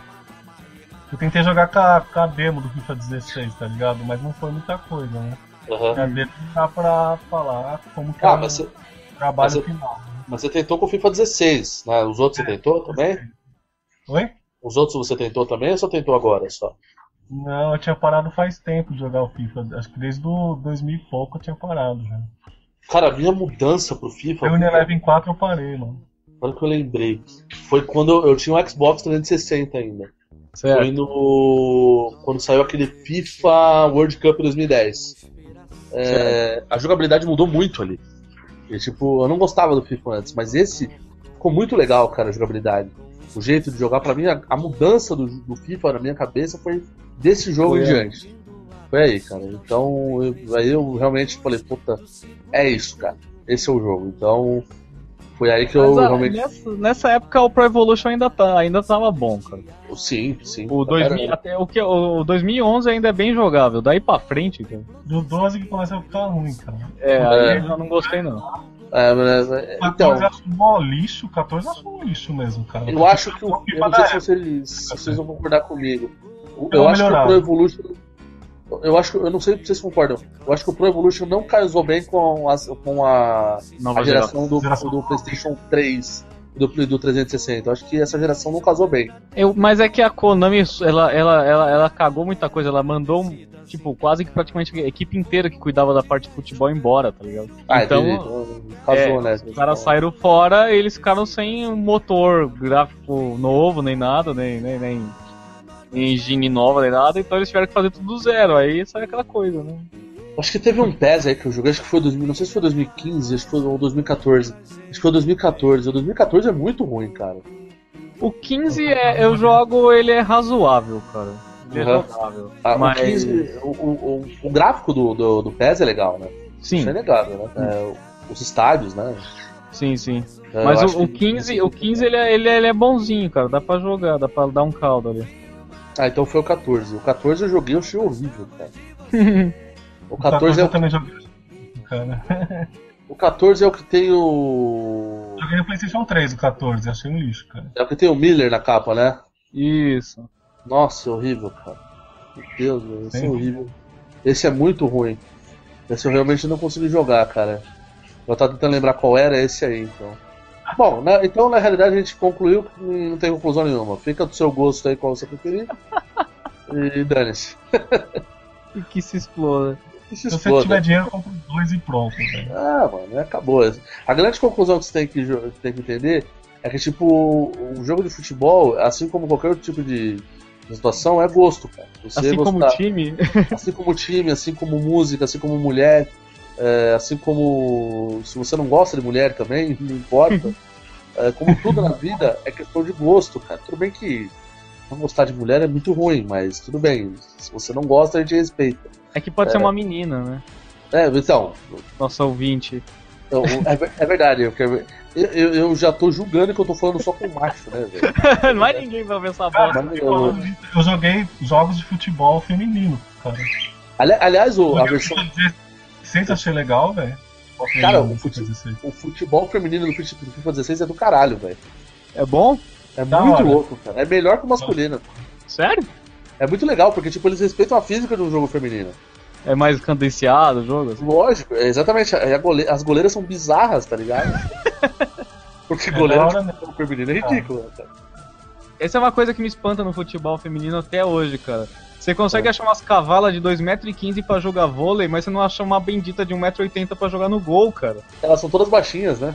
Eu tentei jogar com a, com a demo do FIFA 16, tá ligado? Mas não foi muita coisa, né? Aham. A demo dá pra falar como que Ah, é mas você, trabalho mas final. mas você tentou com o FIFA 16, né? Os outros você tentou também? Oi? Os outros você tentou também ou só tentou agora só? Não, eu tinha parado faz tempo de jogar o FIFA. Acho que desde o 2000 e pouco eu tinha parado já. Cara, a minha mudança pro FIFA, o Eleven 4 eu parei, mano. agora que eu lembrei, foi quando eu, eu tinha um Xbox 360 ainda. Foi no. quando saiu aquele FIFA World Cup 2010. É, a jogabilidade mudou muito ali. E, tipo, eu não gostava do FIFA antes, mas esse ficou muito legal, cara, a jogabilidade. O jeito de jogar, pra mim, a, a mudança do, do FIFA na minha cabeça foi desse jogo Foi em aí. diante. Foi aí, cara. Então, eu- aí eu realmente falei, puta, é isso, cara. Esse é o jogo. Então, foi aí que eu Mas, ah, realmente. nessa, nessa época o Pro Evolution ainda, tá, ainda tava bom, cara. Sim, sim. O, pra 2000, caramba. até, o, que, o 2011 ainda é bem jogável, daí pra frente, cara. Do 12 que começa a ficar ruim, cara. É, É. aí eu já não gostei não. É, mas, é, 14 então, eu acho mó lixo, 14 eu acho um lixo mesmo, cara. eu acho que o. Eu não sei se vocês, se vocês vão concordar comigo. Eu uma acho que o. Pro Evolution. Eu acho que. Eu não sei se vocês concordam. Eu acho que o Pro Evolution não casou bem com, as, com a, Nova a geração do, Geração. do PlayStation 3 do, do 360. Eu acho que essa geração não casou bem. Eu, mas é que a Konami, ela, ela, ela, ela cagou muita coisa, ela mandou, tipo, quase que praticamente a equipe inteira que cuidava da parte de futebol embora, tá ligado? Ah, então, entendi. Então, casou, né? os caras saíram fora e eles ficaram sem um motor gráfico novo, nem nada, nem, nem, nem, engine nova nem nada, então eles tiveram que fazer tudo do zero. Aí sai aquela coisa, né? Acho que teve um PES aí que eu joguei, acho que foi 2000, não sei se foi 2015, acho que foi ou 2014. Acho que foi 2014. O 2014 é muito ruim, cara. O 15 é, eu jogo, ele é razoável, cara. Ele é Uhum. jogável. Ah, mas... o, 15, o, o, o- gráfico do, do, do PES é legal, né? Sim, Isso é inegável, né? É, os estádios, né? sim, sim. Eu Mas o, o que- 15, o 15 ele, é, ele, é, ele é bonzinho, cara. Dá pra jogar, dá pra dar um caldo ali. Ah, então foi o 14. O 14 eu joguei, eu achei horrível, cara. O O 14 é eu o, também joguei. Cara. o 14 é o que tem o. Joguei no PlayStation 3, o 14, achei um lixo, cara. É o que tem o Miller na capa, né? Isso. Nossa, é horrível, cara. Meu Deus, velho, esse é Sim. horrível. Esse é muito ruim. Esse eu realmente não consegui jogar, cara. Eu tava tentando lembrar qual era esse aí, então. Bom, na- então na realidade a gente concluiu que não tem conclusão nenhuma. Fica do seu gosto aí qual você preferir. E dane-se. E que se exploda. E se Se você tiver dinheiro, compra os dois e pronto, velho. Ah, mano, acabou. A grande conclusão que você tem que, tem que entender é que, tipo, um jogo de futebol, assim como qualquer outro tipo de situação, é gosto, cara. Você Assim como gostar- time. assim como time, assim como música, assim como mulher, é, assim como se você não gosta de mulher também, não importa. É, como tudo na vida é questão de gosto, cara. Tudo bem que não gostar de mulher é muito ruim, mas tudo bem. Se você não gosta, a gente respeita. É que pode ser uma menina, né? É, então, Nossa ouvinte. eu- é, é verdade. Eu, quero- eu, eu- já tô julgando que eu tô falando só com macho, né, velho? Mais ninguém vai ver essa bosta. Eu, eu- joguei jogos de futebol feminino, cara. ali- aliás, o, a versão, o 16, achei legal, velho. Futebol Cara, o fute- FIFA 16. o futebol feminino do FIFA do FIFA 16 é do caralho, velho. É bom? É Da muito hora. louco, cara. É melhor que o masculino. Sério? É muito legal, porque tipo, eles respeitam a física de um jogo feminino. É mais cadenciado o jogo? assim? Lógico, é exatamente. a gole- As goleiras são bizarras, tá ligado? Porque É goleira hora, né? futebol feminino é ridículo, cara. Essa é uma coisa que me espanta no futebol feminino até hoje, cara. Você consegue É. achar umas cavalas de 2,15m pra jogar vôlei, mas você não acha uma bendita de 1,80m pra jogar no gol, cara. Elas são todas baixinhas, né?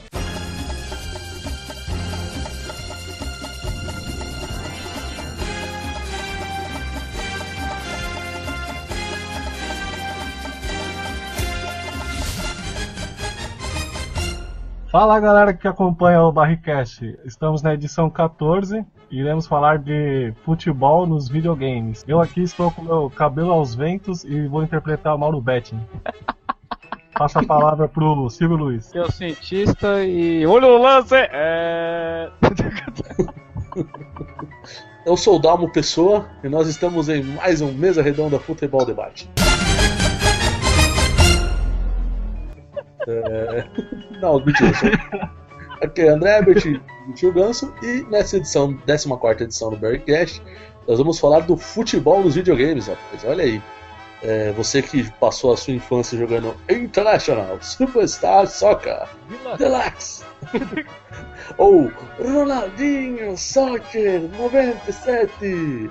Fala galera que acompanha o Barricast. Estamos na edição 14 e iremos falar de futebol nos videogames. Eu aqui estou com meu cabelo aos ventos e vou interpretar o Mauro Betting. Passo a palavra pro Silvio Luiz. É o cientista e. Olha o lance! É. Eu sou o Dalmo Pessoa e nós estamos em mais um Mesa Redonda Futebol Debate. É... Não, mentira. Aqui é André Herbert, Tio Ganso, e nessa edição, 14 edição do Barrycast, nós vamos falar do futebol nos videogames, rapaz. Olha aí. É, você que passou a sua infância jogando International, Superstar Soccer, Deluxe, ou Ronaldinho Soccer 97.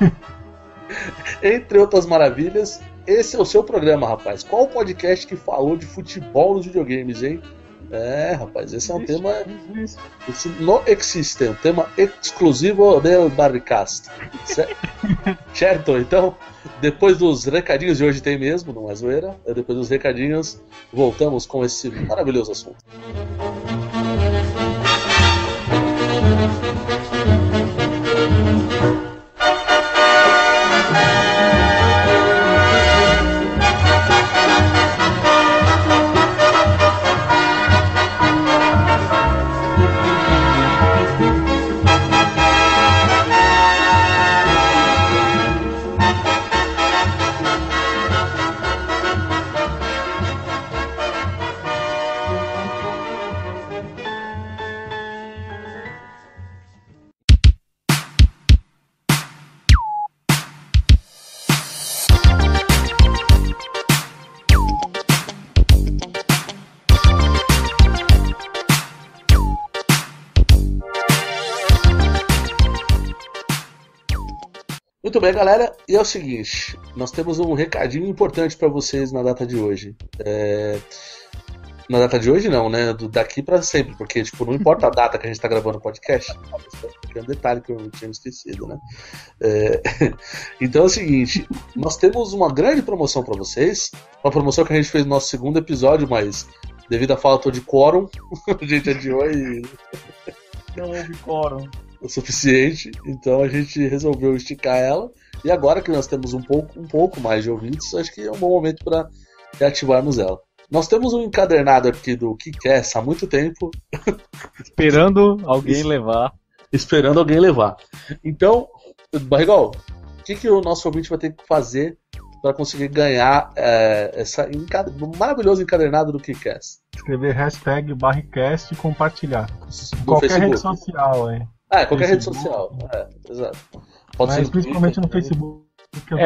Entre outras maravilhas, esse é o seu programa, rapaz. Qual o podcast que falou de futebol nos videogames, hein? É, rapaz, esse é um tema. Esse não existe, um tema exclusivo do Barricast. Cer- certo? Então, depois dos recadinhos de hoje tem mesmo, não é zoeira. É Depois dos recadinhos, voltamos com esse maravilhoso assunto. Bem, galera. E é o seguinte: nós temos um recadinho importante para vocês na data de hoje. É, Na data de hoje, não, né? Do, daqui pra sempre, porque, tipo, não importa a data que a gente tá gravando o podcast. É um detalhe que eu tinha esquecido, né? É, Então é o seguinte: nós temos uma grande promoção pra vocês. Uma promoção que a gente fez no nosso segundo episódio, mas devido à falta de quórum, a gente adiou e Não houve quórum. O suficiente, então a gente resolveu esticar ela. E agora que nós temos um pouco, um pouco mais de ouvintes, acho que é um bom momento para reativarmos ela. Nós temos um encadernado aqui do Kickass há muito tempo, Esperando alguém levar. esperando alguém levar. Então, Barrigol, o que, que o nosso ouvinte vai ter que fazer para conseguir ganhar é, essa enca- maravilhoso encadernado do Kickass? Escrever hashtag barricast e compartilhar. Do Qualquer Facebook. rede social, hein? Ah, é, qualquer rede Facebook. social. É, exato. Pode Mas ser principalmente no Twitter, Facebook. que eu É,